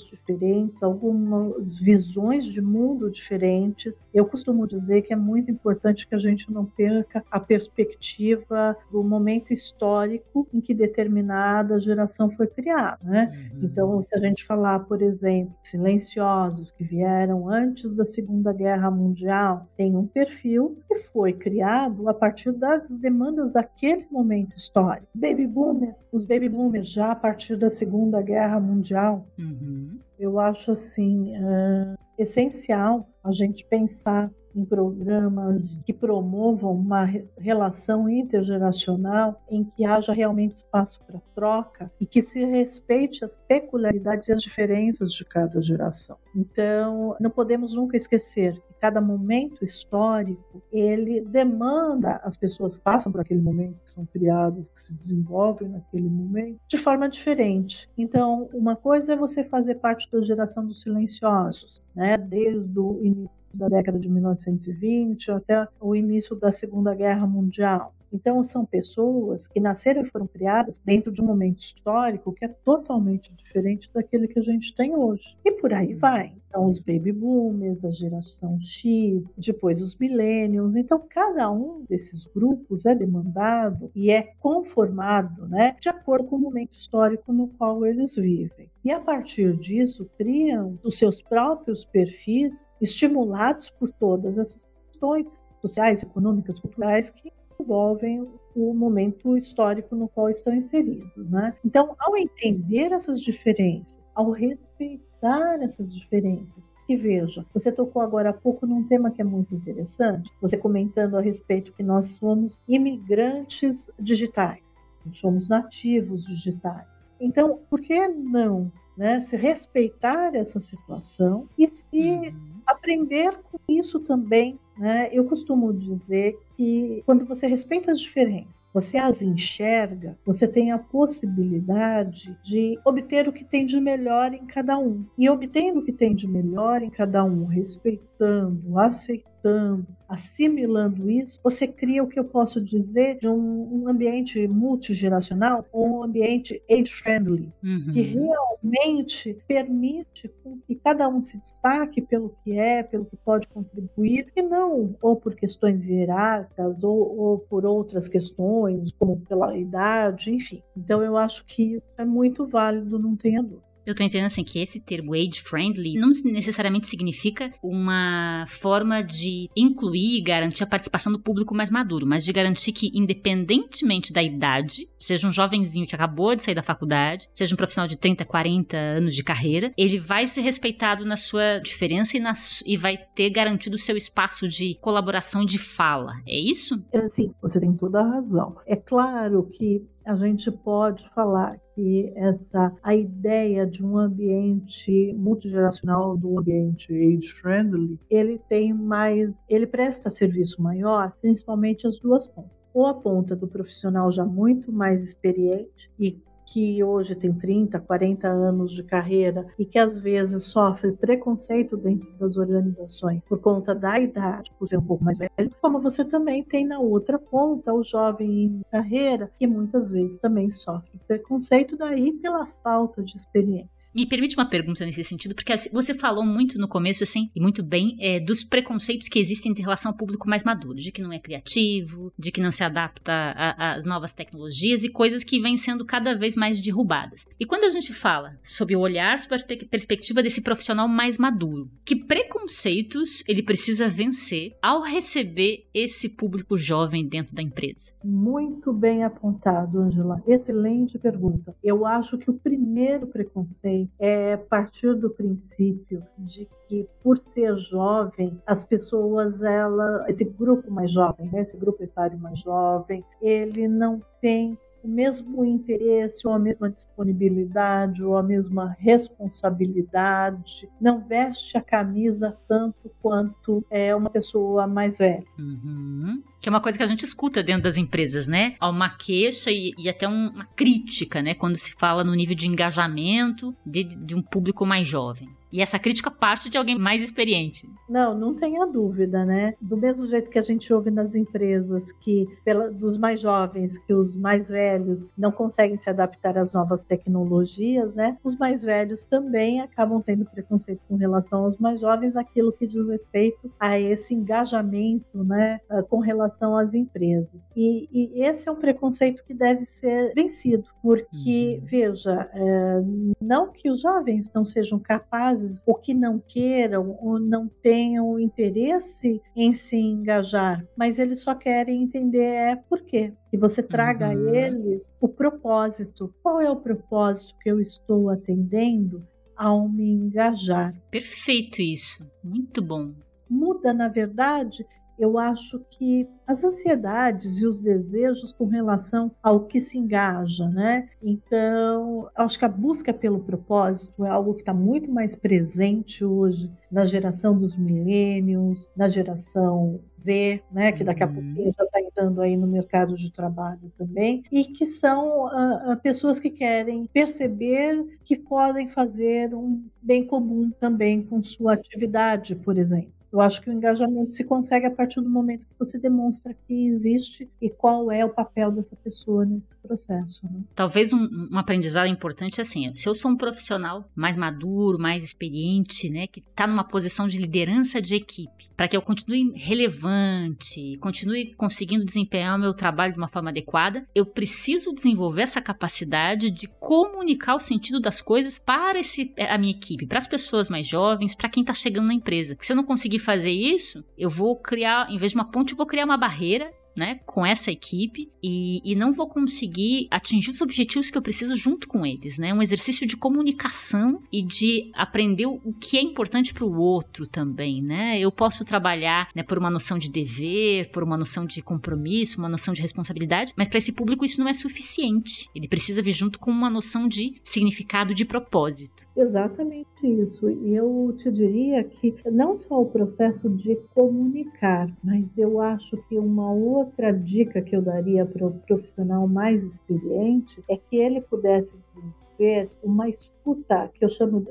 diferentes, algumas visões de mundo diferentes. Eu costumo dizer que é muito importante que a gente não perca a perspectiva do momento histórico em que determinada geração foi criada, né? Uhum. Então, se a gente falar, por exemplo, silenciosos que vieram antes da Segunda Guerra Mundial, tem um perfil que foi criado a partir das demandas daquele momento histórico. Baby boomers, os baby boomers já a partir da Segunda Guerra Mundial. Uhum. Eu acho assim uh, essencial a gente pensar em programas que promovam uma relação intergeracional em que haja realmente espaço para troca e que se respeite as peculiaridades e as diferenças de cada geração. Então, não podemos nunca esquecer cada momento histórico, ele demanda, as pessoas passam por aquele momento, que são criadas, que se desenvolvem naquele momento, de forma diferente. Então, uma coisa é você fazer parte da geração dos silenciosos, né? desde o início da década de 1920 até o início da Segunda Guerra Mundial. Então, são pessoas que nasceram e foram criadas dentro de um momento histórico que é totalmente diferente daquele que a gente tem hoje. E por aí vai. Então, os baby boomers, a geração X, depois os millennials. Então, cada um desses grupos é demandado e é conformado né, de acordo com o momento histórico no qual eles vivem. E a partir disso, criam os seus próprios perfis, estimulados por todas essas questões sociais, econômicas, culturais que envolvem o momento histórico no qual estão inseridos, né? Então, ao entender essas diferenças, ao respeitar essas diferenças, e veja, você tocou agora há pouco num tema que é muito interessante, você comentando a respeito que nós somos imigrantes digitais, somos nativos digitais. Então, por que não né, se respeitar essa situação e se uhum. aprender com isso também né? Eu costumo dizer que quando você respeita as diferenças, você as enxerga, você tem a possibilidade de obter o que tem de melhor em cada um. E obtendo o que tem de melhor em cada um, respeitando, aceitando, assimilando isso, você cria o que eu posso dizer de um, um ambiente multigeracional, um ambiente age-friendly, uhum. que realmente permite que cada um se destaque pelo que é, pelo que pode contribuir, e não não ou por questões hierárquicas ou, ou por outras questões, como pela idade, enfim. Então eu acho que isso é muito válido, não tenha dúvida. Eu tô entendendo assim que esse termo age friendly não necessariamente significa uma forma de incluir e garantir a participação do público mais maduro, mas de garantir que, independentemente da idade, seja um jovenzinho que acabou de sair da faculdade, seja um profissional de 30, 40 anos de carreira, ele vai ser respeitado na sua diferença e, na, e vai ter garantido o seu espaço de colaboração de fala. É isso? É, sim, você tem toda a razão. É claro que a gente pode falar que essa a ideia de um ambiente multigeracional, do ambiente age friendly, ele tem mais, ele presta serviço maior, principalmente as duas pontas. Ou a ponta do profissional já muito mais experiente e que hoje tem 30, 40 anos de carreira e que às vezes sofre preconceito dentro das organizações por conta da idade, por ser um pouco mais velho, como você também tem na outra ponta o jovem em carreira que muitas vezes também sofre preconceito daí pela falta de experiência. Me permite uma pergunta nesse sentido, porque assim, você falou muito no começo assim e muito bem é, dos preconceitos que existem em relação ao público mais maduro, de que não é criativo, de que não se adapta às novas tecnologias e coisas que vêm sendo cada vez mais derrubadas. E quando a gente fala sobre o olhar, sobre a perspectiva desse profissional mais maduro, que preconceitos ele precisa vencer ao receber esse público jovem dentro da empresa? Muito bem apontado, Angela. Excelente pergunta. Eu acho que o primeiro preconceito é partir do princípio de que por ser jovem, as pessoas, ela, esse grupo mais jovem, né, esse grupo etário mais jovem, ele não tem o mesmo interesse, ou a mesma disponibilidade, ou a mesma responsabilidade, não veste a camisa tanto quanto é uma pessoa mais velha. Uhum. Que é uma coisa que a gente escuta dentro das empresas, né? Há uma queixa e, e até um, uma crítica, né? Quando se fala no nível de engajamento de, de um público mais jovem. E essa crítica parte de alguém mais experiente. Não, não tenha dúvida, né? Do mesmo jeito que a gente ouve nas empresas que, pela, dos mais jovens, que os mais velhos não conseguem se adaptar às novas tecnologias, né? Os mais velhos também acabam tendo preconceito com relação aos mais jovens, aquilo que diz respeito a esse engajamento, né? Ah, com relação às empresas. E, e esse é um preconceito que deve ser vencido, porque, uhum. veja, é, não que os jovens não sejam capazes capazes, ou que não queiram, ou não tenham interesse em se engajar, mas eles só querem entender é por quê. Que você traga uhum. a eles o propósito. Qual é o propósito que eu estou atendendo ao me engajar? Perfeito isso. Muito bom. Muda, na verdade, eu acho que as ansiedades e os desejos com relação ao que se engaja, né? Então, acho que a busca pelo propósito é algo que está muito mais presente hoje na geração dos millennials, na geração Z, né? Que daqui a uhum. já está entrando aí no mercado de trabalho também, e que são uh, uh, pessoas que querem perceber que podem fazer um bem comum também com sua atividade, por exemplo. Eu acho que o engajamento se consegue a partir do momento que você demonstra que existe e qual é o papel dessa pessoa nesse processo. Né? Talvez um, um, aprendizado importante é assim: se eu sou um profissional mais maduro, mais experiente, né, que está numa posição de liderança de equipe, para que eu continue relevante, continue conseguindo desempenhar o meu trabalho de uma forma adequada, eu preciso desenvolver essa capacidade de comunicar o sentido das coisas para esse, a minha equipe, para as pessoas mais jovens, para quem está chegando na empresa. Se eu não conseguir fazer isso, eu vou criar, em vez de uma ponte, eu vou criar uma barreira né, com essa equipe e, e, não vou conseguir atingir os objetivos que eu preciso junto com eles, né? Um exercício de comunicação e de aprender o que é importante para o outro também, né? Eu posso trabalhar né, por uma noção de dever, por uma noção de compromisso, uma noção de responsabilidade, mas para esse público isso não é suficiente. Ele precisa vir junto com uma noção de significado, de propósito. Exatamente isso. E eu te diria que não só o processo de comunicar, mas eu acho que uma outra dica que eu daria para o profissional mais experiente é que ele pudesse desenvolver uma escuta, que eu chamo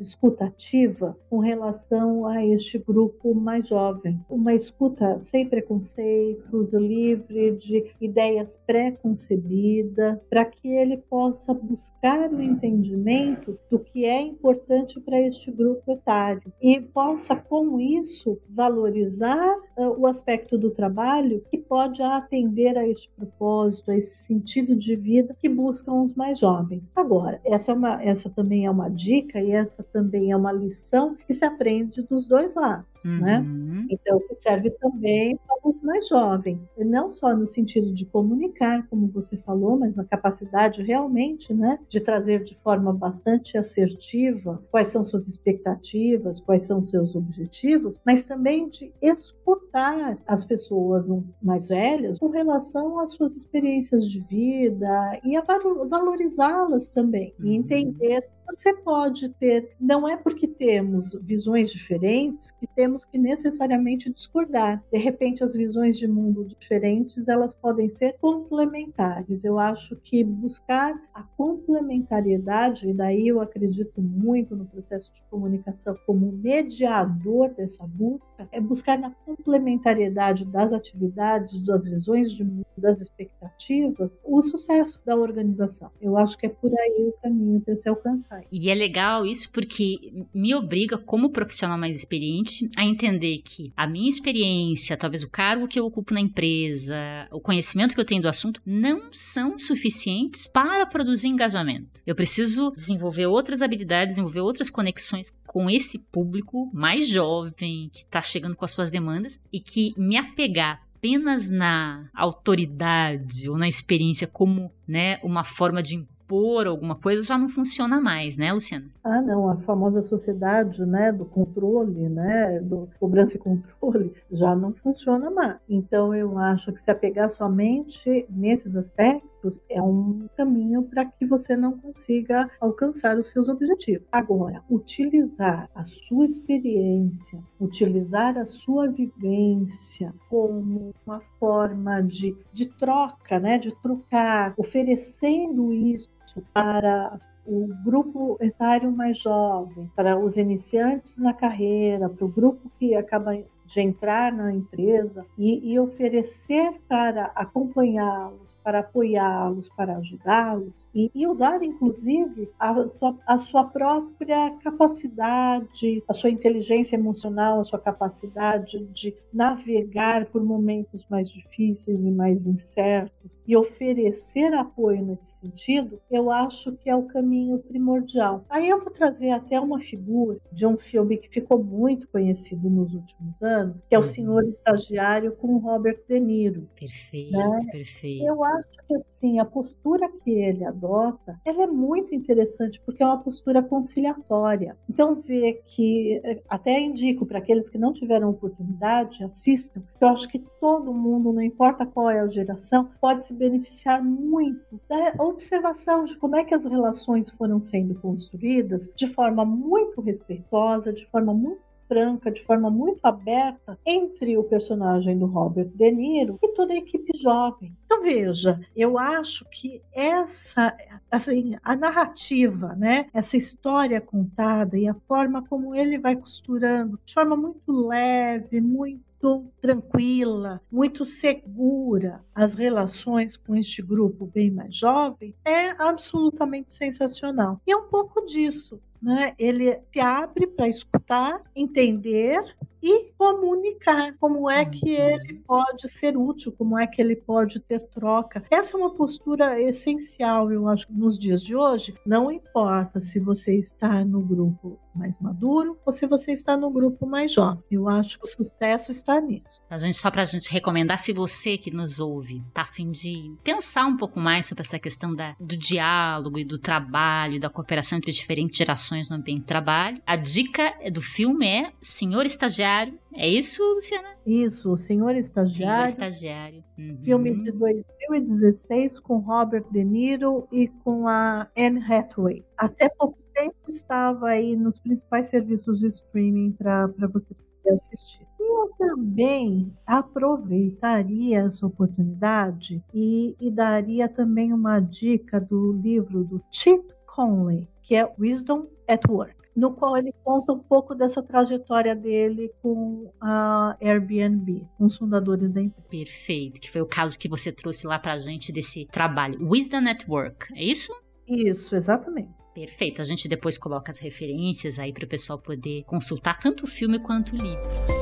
eh, escuta ativa com relação a este grupo mais jovem. Uma escuta sem preconceitos, livre de ideias pré-concebidas, para que ele possa buscar o entendimento do que é importante para este grupo etário e possa, com isso, valorizar uh, o aspecto do trabalho que pode atender a este propósito, a esse sentido de vida que buscam os mais jovens. Agora, essa, é uma, essa também é uma dica e essa também é uma lição que se aprende dos dois lados. Né? Uhum. Né? Então, que serve também para os mais jovens, não só no sentido de comunicar, como você falou, mas a capacidade realmente né, de trazer de forma bastante assertiva quais são suas expectativas, quais são seus objetivos, mas também de escutar as pessoas mais velhas com relação às suas experiências de vida e a valorizá-las também, uhum. e entender você pode ter, não é porque temos visões diferentes que temos que necessariamente discordar. De repente, as visões de mundo diferentes, elas podem ser complementares. Eu acho que buscar a complementariedade, e daí eu acredito muito no processo de comunicação como mediador dessa busca, é buscar na complementariedade das atividades, das visões de mundo, das expectativas, o sucesso da organização. Eu acho que é por aí o caminho para se alcançar. E é legal isso porque me obriga, como profissional mais experiente, a entender que a minha experiência, talvez o cargo que eu ocupo na empresa, o conhecimento que eu tenho do assunto, não são suficientes para produzir engajamento. Eu preciso desenvolver outras habilidades, desenvolver outras conexões com esse público mais jovem, que está chegando com as suas demandas, e que me apegar apenas na autoridade ou na experiência como né, uma forma de impor alguma coisa já não funciona mais, né, Luciana? Ah, não, a famosa sociedade, né, do controle, né, do cobrança e controle, já não funciona mais. Então eu acho que se apegar somente nesses aspectos é um caminho para que você não consiga alcançar os seus objetivos. Agora, utilizar a sua experiência, utilizar a sua vivência como uma forma de, de troca, né, de trocar, oferecendo isso para o grupo etário mais jovem, para os iniciantes na carreira, para o grupo que acaba de entrar na empresa e, e oferecer para acompanhá-los, para apoiá-los, para ajudá-los e, e, usar, inclusive, a, a sua própria capacidade, a sua inteligência emocional, a sua capacidade de navegar por momentos mais difíceis e mais incertos e oferecer apoio nesse sentido, eu acho que é o caminho primordial. Aí eu vou trazer até uma figura de um filme que ficou muito conhecido nos últimos anos anos, que é o uhum. Senhor Estagiário com Robert De Niro. Perfeito, né? perfeito. Eu acho que assim, a postura que ele adota, ela é muito interessante porque é uma postura conciliatória. Então ver que até indico para aqueles que não tiveram oportunidade, assistam. Eu acho que todo mundo, não importa qual é a geração, pode se beneficiar muito da observação de como é que as relações foram sendo construídas de forma muito respeitosa, de forma muito franca, de forma muito aberta, entre o personagem do Robert De Niro e toda a equipe jovem. Então veja, eu acho que essa, assim, a narrativa, né, essa história contada e a forma como ele vai costurando, de forma muito leve, muito tranquila, muito segura as relações com este grupo bem mais jovem é absolutamente sensacional. E é um pouco disso né? Ele se abre para escutar, entender e comunicar como é que uhum. ele pode ser útil, como é que ele pode ter troca. Essa é uma postura essencial, eu acho, nos dias de hoje. Não importa se você está no grupo mais maduro ou se você está no grupo mais jovem. Eu acho que o sucesso está nisso. A gente, só para a gente recomendar, se você que nos ouve está a fim de pensar um pouco mais sobre essa questão da, do diálogo e do trabalho, da cooperação entre diferentes gerações no ambiente de trabalho, a dica do filme é Senhor Estagiário. É isso, Luciana? Isso, o Senhor Estagiário. Senhor Estagiário. Uhum. Filme de 2016 com Robert De Niro e com a Anne Hathaway. Até pouco tempo estava aí nos principais serviços de streaming para você poder assistir. E eu também aproveitaria essa oportunidade e, e daria também uma dica do livro do Chip Conley, que é Wisdom at Work no qual ele conta um pouco dessa trajetória dele com a Airbnb, com os fundadores da empresa. Perfeito, que foi o caso que você trouxe lá pra gente desse trabalho. Wisdom Network, é isso? Isso, exatamente. Perfeito. A gente depois coloca as referências aí para o pessoal poder consultar tanto o filme quanto o livro.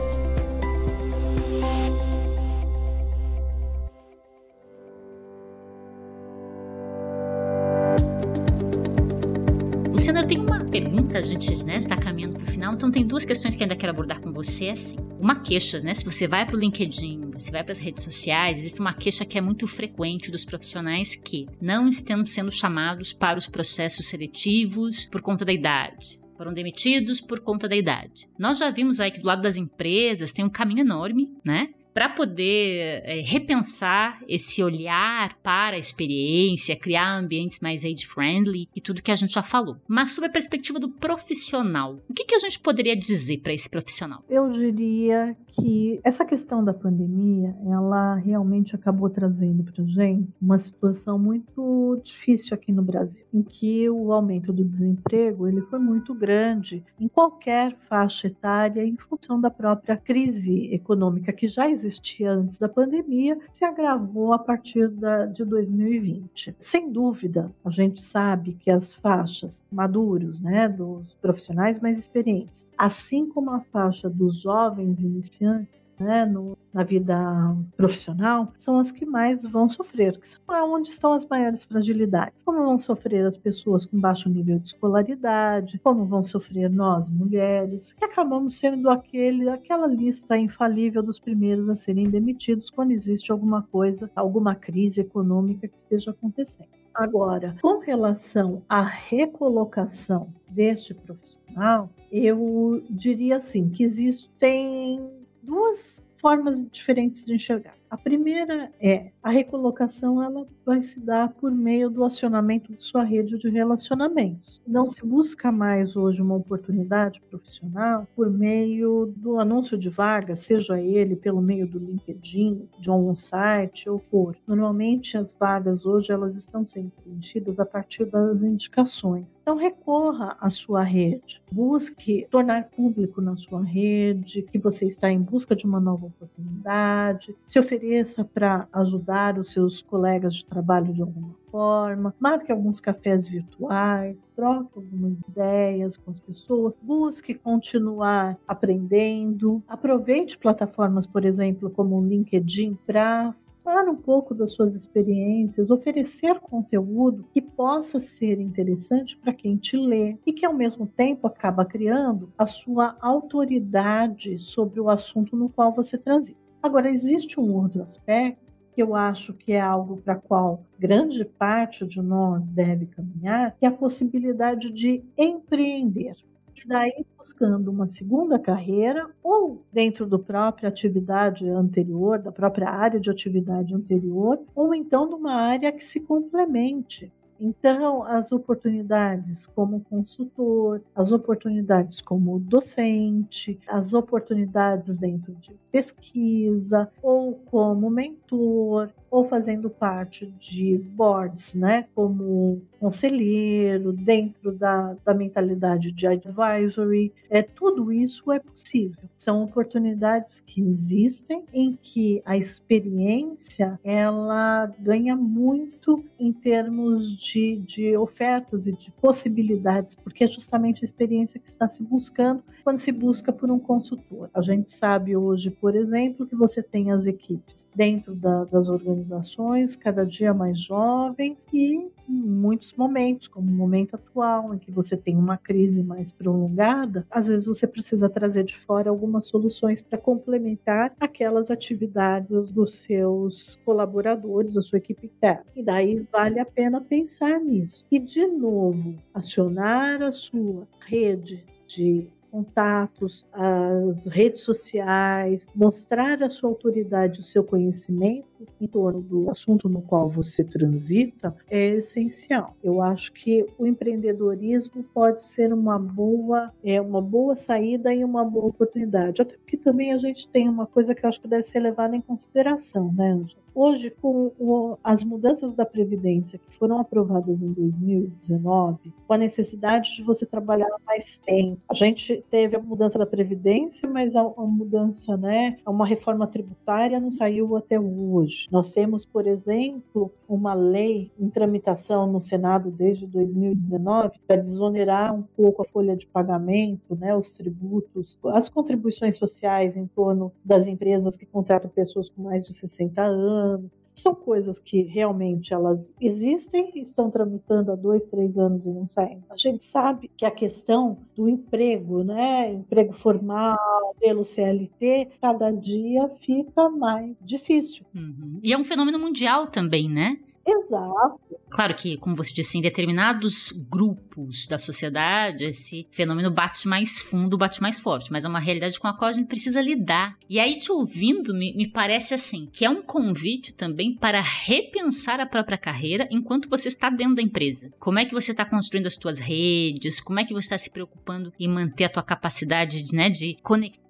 Luciana, eu tenho pergunta, a gente né, está caminhando para o final, então tem duas questões que ainda quero abordar com você, assim. Uma queixa, né? Se você vai para o LinkedIn, você vai para as redes sociais, existe uma queixa que é muito frequente dos profissionais que não estão sendo chamados para os processos seletivos por conta da idade foram demitidos por conta da idade. Nós já vimos aí que do lado das empresas tem um caminho enorme, né? Para poder é, repensar esse olhar para a experiência, criar ambientes mais age-friendly e tudo que a gente já falou. Mas sob a perspectiva do profissional, o que, que a gente poderia dizer para esse profissional? Eu diria que essa questão da pandemia, ela realmente acabou trazendo para gente uma situação muito difícil aqui no Brasil, em que o aumento do desemprego ele foi muito grande em qualquer faixa etária, em função da própria crise econômica que já existia existia antes da pandemia se agravou a partir da, de 2020. Sem dúvida, a gente sabe que as faixas maduros, né, dos profissionais mais experientes, assim como a faixa dos jovens iniciantes, né, no, na vida profissional são as que mais vão sofrer, que são onde estão as maiores fragilidades. Como vão sofrer as pessoas com baixo nível de escolaridade, como vão sofrer nós, mulheres, que acabamos sendo aquele, aquela lista infalível dos primeiros a serem demitidos quando existe alguma coisa, alguma crise econômica que esteja acontecendo. Agora, com relação à recolocação deste profissional, eu diria assim que existem duas formas diferentes de enxergar. A primeira é a recolocação, ela vai se dar por meio do acionamento de sua rede de relacionamentos. Não se busca mais hoje uma oportunidade profissional por meio do anúncio de vaga, seja ele pelo meio do LinkedIn, de um site ou por. Normalmente as vagas hoje elas estão sendo preenchidas a partir das indicações. Então recorra à sua rede, busque tornar público na sua rede que você está em busca de uma nova oportunidade, se ofereça para ajudar os seus colegas de trabalho de alguma forma, marque alguns cafés virtuais, troque algumas ideias com as pessoas, busque continuar aprendendo, aproveite plataformas, por exemplo, como o LinkedIn para falar um pouco das suas experiências, oferecer conteúdo que possa ser interessante para quem te lê e que ao mesmo tempo acaba criando a sua autoridade sobre o assunto no qual você transita. Agora, existe um outro aspecto que eu acho que é algo para qual grande parte de nós deve caminhar, que é a possibilidade de empreender. E daí buscando uma segunda carreira ou dentro da própria atividade anterior, da própria área de atividade anterior, ou então numa área que se complemente. Então, as oportunidades como consultor, as oportunidades como docente, as oportunidades dentro de pesquisa ou como mentor, ou fazendo parte de boards, né, como conselheiro, dentro da, da mentalidade de advisory, é, tudo isso é possível. São oportunidades que existem em que a experiência ela ganha muito em termos de, de ofertas e de possibilidades, porque é justamente a experiência que está se buscando quando se busca por um consultor. A gente sabe hoje, por exemplo, que você tem as equipes dentro da, das organizações organizações cada dia mais jovens e muitos momentos, como o momento atual, em que você tem uma crise mais prolongada, às vezes você precisa trazer de fora algumas soluções para complementar aquelas atividades dos seus colaboradores, da sua equipe interna. E daí vale a pena pensar nisso. E, de novo, acionar a sua rede de contatos, as redes sociais, mostrar a sua autoridade, o seu conhecimento em torno do assunto no qual você transita é essencial. Eu acho que o empreendedorismo pode ser uma boa, é uma boa saída e uma boa oportunidade. Até porque também a gente tem uma coisa que eu acho que deve ser levada em consideração, né, Ângela? Hoje, com o, as mudanças da Previdência que foram aprovadas em 2019, com a necessidade de você trabalhar mais tempo, a gente teve a mudança da Previdência, mas a, a mudança, né, uma reforma tributária não saiu até hoje. Nós temos, por exemplo, uma lei em tramitação no Senado desde 2019 para desonerar um pouco a folha de pagamento, né, os tributos, as contribuições sociais em torno das empresas que contratam pessoas com mais de 60 anos anos. São coisas que realmente elas existem estão tramitando há dois, três anos e não saem. A gente sabe que a questão do emprego, né, emprego formal, pelo CLT, cada dia fica mais difícil. Uhum. E é um fenômeno mundial também, né? Exato. Claro que, como você disse, em determinados grupos da sociedade, esse fenômeno bate mais fundo, bate mais forte, mas é uma realidade com a qual a gente precisa lidar. E aí, te ouvindo, me, me parece assim, que é um convite também para repensar a própria carreira enquanto você está dentro da empresa. Como é que você está construindo as suas redes? Como é que você está se preocupando em manter a tua capacidade de, né, de conectar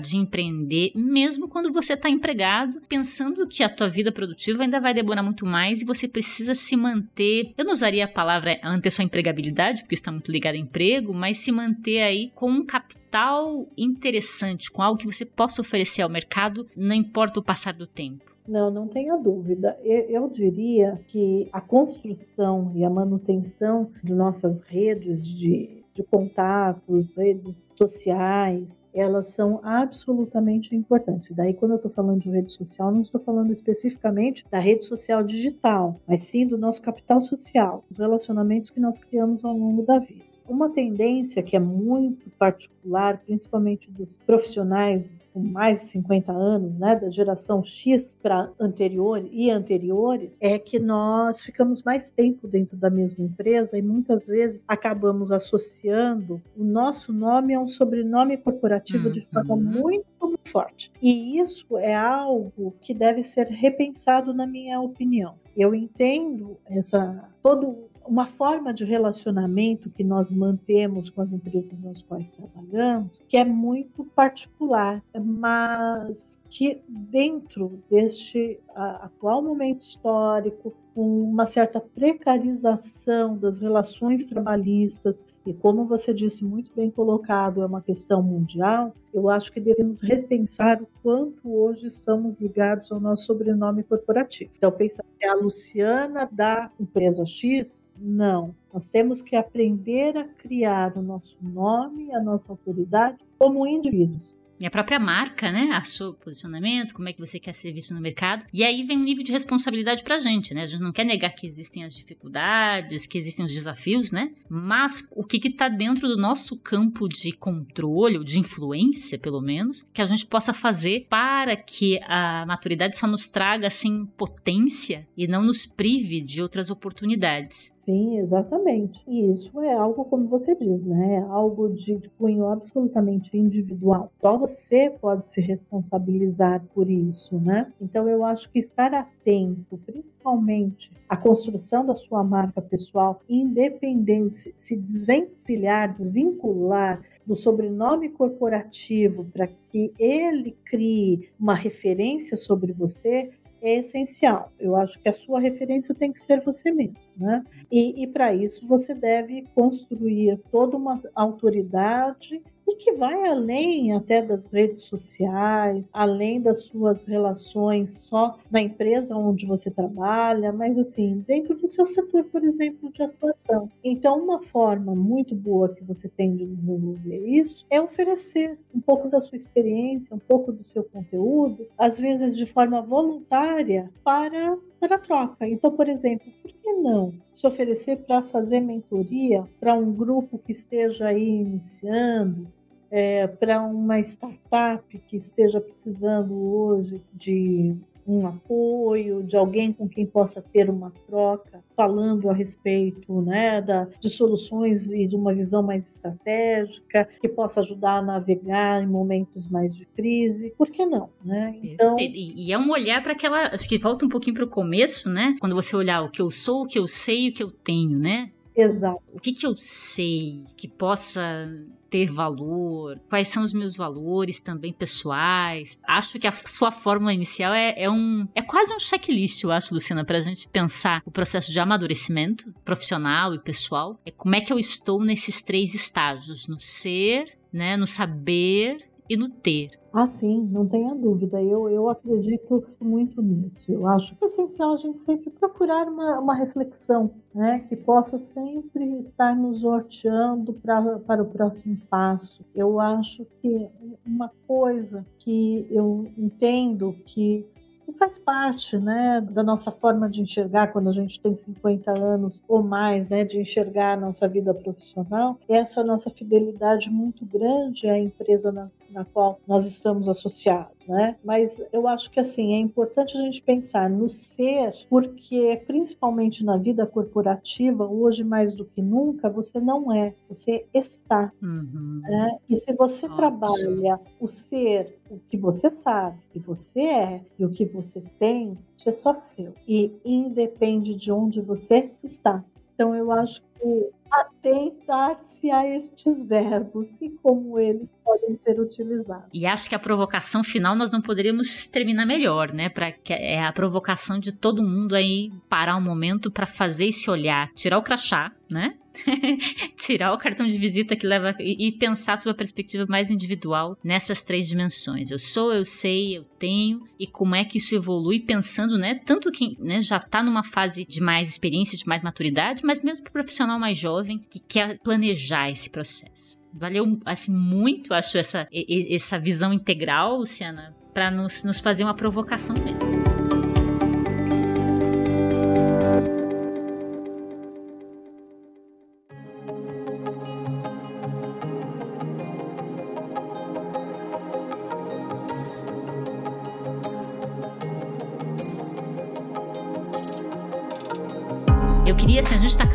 de empreender, mesmo quando você está empregado, pensando que a tua vida produtiva ainda vai demorar muito mais e você precisa se manter. Eu não usaria a palavra manter sua empregabilidade, porque está muito ligado a emprego, mas se manter aí com um capital interessante, com algo que você possa oferecer ao mercado, não importa o passar do tempo. Não, não tenha dúvida. Eu, eu, diria que a construção e a manutenção de nossas redes de de contatos, redes sociais, elas são absolutamente importantes. E daí, quando eu estou falando de rede social, não estou falando especificamente da rede social digital, mas sim do nosso capital social, os relacionamentos que nós criamos ao longo da vida. Uma tendência que é muito particular, principalmente dos profissionais com mais de 50 anos, né, da geração X para anterior e anteriores, é que nós ficamos mais tempo dentro da mesma empresa e muitas vezes acabamos associando o nosso nome a um sobrenome corporativo uhum. de forma uhum. muito forte. E isso é algo que deve ser repensado, na minha opinião. Eu entendo essa todo uma forma de relacionamento que nós mantemos com as empresas nas quais trabalhamos, que é muito particular, mas que dentro deste atual momento histórico, com uma certa precarização das relações trabalhistas, e como você disse muito bem colocado, é uma questão mundial, eu acho que devemos repensar o quanto hoje estamos ligados ao nosso sobrenome corporativo. Então, pensar que é a Luciana da empresa X, não. Nós temos que aprender a criar o nosso nome, a nossa autoridade como indivíduos. E a própria marca, né? A seu posicionamento, como é que você quer ser visto no mercado. E aí vem um nível de responsabilidade pra gente, né? A gente não quer negar que existem as dificuldades, que existem os desafios, né? Mas o que que tá dentro do nosso campo de controle, ou de influência, pelo menos, que a gente possa fazer para que a maturidade só nos traga, assim, potência e não nos prive de outras oportunidades. Sim, exatamente. E isso é algo, como você diz, né? É algo de, cunho absolutamente individual. Só você pode se responsabilizar por isso, né? Então eu acho que estar atento, principalmente à construção da sua marca pessoal, independente, se desvencilhar, desvincular do sobrenome corporativo para que ele crie uma referência sobre você, é essencial. Eu acho que a sua referência tem que ser você mesmo, né? E, e para isso você deve construir toda uma autoridade e que vai além até das redes sociais, além das suas relações só na empresa onde você trabalha, mas assim, dentro do seu setor, por exemplo, de atuação. Então, uma forma muito boa que você tem de desenvolver isso é oferecer um pouco da sua experiência, um pouco do seu conteúdo, às vezes de forma voluntária, para para troca. Então, por exemplo, por que não se oferecer para fazer mentoria para um grupo que esteja aí iniciando, é, para uma startup que esteja precisando hoje de um apoio, de alguém com quem possa ter uma troca, falando a respeito né, da, de soluções e de uma visão mais estratégica, que possa ajudar a navegar em momentos mais de crise. Por que não? Né? Então... E, e é um olhar para aquela. Acho que volta um pouquinho para o começo, né? Quando você olhar o que eu sou, o que eu sei, o que eu tenho, né? Exato. O que, que eu sei que possa ter valor, quais são os meus valores também pessoais. Acho que a sua fórmula inicial é, é um. É quase um checklist, eu acho, Luciana, para a gente pensar o processo de amadurecimento profissional e pessoal. É como é que eu estou nesses três estágios: no ser, né, no saber e no ter. Ah, sim, não tenha dúvida. Eu, eu acredito muito nisso. Eu acho que é essencial a gente sempre procurar uma, uma reflexão, né, que possa sempre estar nos norteando para o próximo passo. Eu acho que uma coisa que eu entendo que faz parte né, da nossa forma de enxergar quando a gente tem 50 anos ou mais, né, de enxergar a nossa vida profissional, essa nossa fidelidade muito grande à empresa na, na qual nós estamos associados, né? Mas eu acho que assim é importante a gente pensar no ser, porque principalmente na vida corporativa, hoje mais do que nunca, você não é, você está. Uhum. Né? E se você trabalha o ser, o que você sabe, o que você é e o que você tem, é só seu e independe de onde você está. Então eu acho que atentar-se a estes verbos e como eles podem ser utilizados. E acho que a provocação final nós não poderíamos terminar melhor, né? Para que é a provocação de todo mundo aí parar um momento para fazer esse olhar, tirar o crachá, né? tirar o cartão de visita que leva e, pensar sobre a perspectiva mais individual nessas três dimensões. Eu sou, eu sei, eu tenho e como é que isso evolui pensando, né, tanto quem né, já está numa fase de mais experiência, de mais maturidade, mas mesmo para o profissional mais jovem que quer planejar esse processo. Valeu assim muito, acho essa essa visão integral, Luciana, para nos, nos fazer uma provocação mesmo.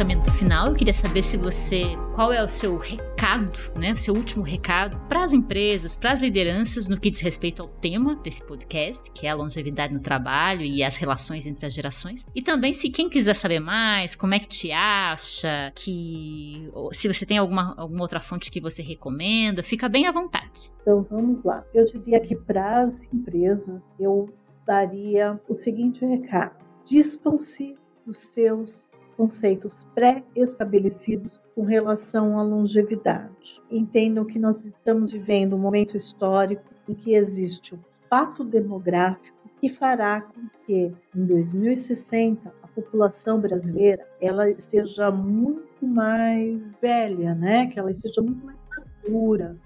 Queria, assim, a gente está caminhando para o final, eu queria saber se você qual é o seu recado, né? O seu último recado para as empresas, para as lideranças no que diz respeito ao tema desse podcast, que é a longevidade no trabalho e as relações entre as gerações. E também se quem quiser saber mais, como é que te acha, que se você tem alguma, alguma outra fonte que você recomenda, fica bem à vontade. Então vamos lá. Eu diria que para as empresas eu daria o seguinte recado: dispam-se dos seus conceitos pré-estabelecidos com relação à longevidade. Entendam que nós estamos vivendo um momento histórico em que existe um fato demográfico que fará com que em 2060 a população brasileira ela esteja muito mais velha, né? Que ela esteja muito mais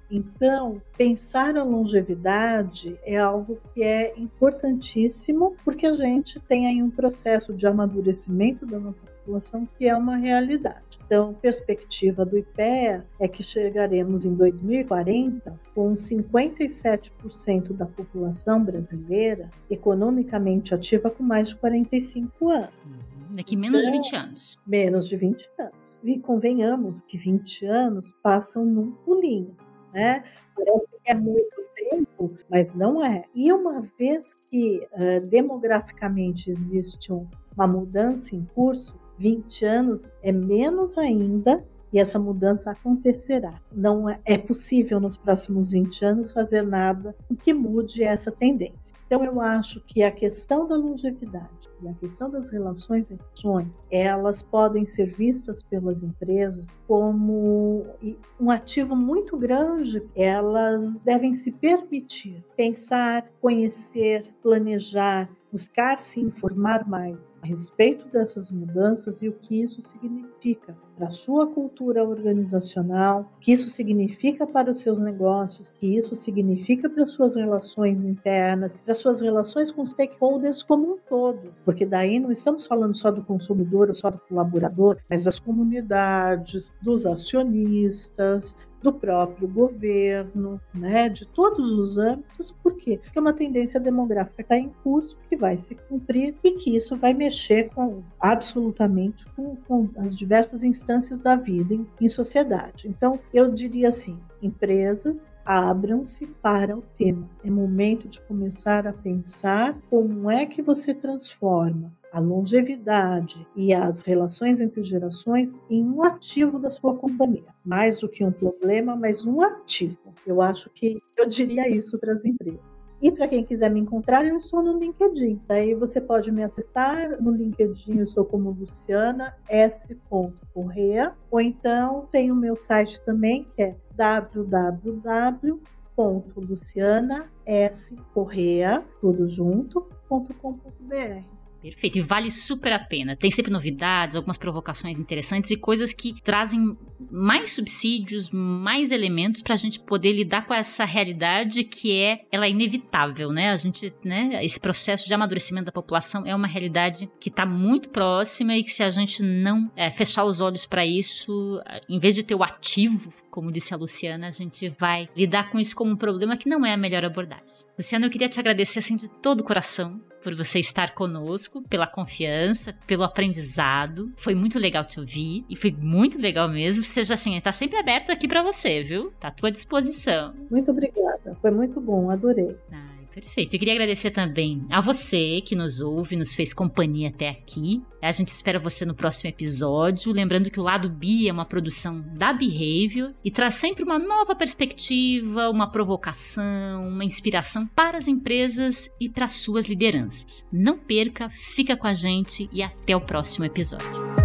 Então, pensar a longevidade é algo que é importantíssimo, porque a gente tem aí um processo de amadurecimento da nossa população que é uma realidade. Então, perspectiva do IPEA é que chegaremos em 2040 com 57% da população brasileira economicamente ativa com mais de 45 anos. Daqui menos de 20 anos. Menos de 20 anos. E convenhamos que 20 anos passam num pulinho, né? Parece que é muito tempo, mas não é. E uma vez que uh, demograficamente existe um, uma mudança em curso, 20 anos é menos ainda e essa mudança acontecerá. Não é, é possível nos próximos 20 anos fazer nada que mude essa tendência. Então eu acho que a questão da longevidade e a questão das relações entre ações, elas podem ser vistas pelas empresas como um ativo muito grande. Elas devem se permitir pensar, conhecer, planejar, buscar se informar mais a respeito dessas mudanças e o que isso significa para a sua cultura organizacional, o que isso significa para os seus negócios, o que isso significa para as suas relações internas, para as suas relações com os stakeholders como um todo. Porque daí não estamos falando só do consumidor ou só do colaborador, mas das comunidades, dos acionistas, do próprio governo, né, de todos os âmbitos, por quê? Porque uma tendência demográfica está em curso, que vai se cumprir e que isso vai mexer com absolutamente com, com as diversas instâncias da vida em, em sociedade. Então, eu diria assim: empresas abram-se para o tema. É momento de começar a pensar como é que você transforma a longevidade e as relações entre gerações em um ativo da sua companhia. Mais do que um problema, mas um ativo. Eu acho que eu diria isso para as empresas. E para quem quiser me encontrar, eu estou no LinkedIn. Daí você pode me acessar no LinkedIn, eu sou como Luciana S. Correa, ou então tem o meu site também, que é www.lucianascorrea, tudo junto.com.br. Perfeito, e vale super a pena. Tem sempre novidades, algumas provocações interessantes e coisas que trazem mais subsídios, mais elementos para a gente poder lidar com essa realidade que é, ela é inevitável, né? A gente, né? Esse processo de amadurecimento da população é uma realidade que está muito próxima e que se a gente não é, fechar os olhos para isso, em vez de ter o ativo como disse a Luciana, a gente vai lidar com isso como um problema que não é a melhor abordagem. Luciana, eu queria te agradecer assim de todo o coração por você estar conosco, pela confiança, pelo aprendizado. Foi muito legal te ouvir e foi muito legal mesmo. Seja assim, está sempre aberto aqui para você, viu? Tá à tua disposição. Muito obrigada. Foi muito bom, adorei. Ah, Perfeito. Eu queria agradecer também a você que nos ouve, nos fez companhia até aqui. A gente espera você no próximo episódio. Lembrando que o Lado Bi é uma produção da Behavior e traz sempre uma nova perspectiva, uma provocação, uma inspiração para as empresas e para suas lideranças. Não perca, fica com a gente e até o próximo episódio.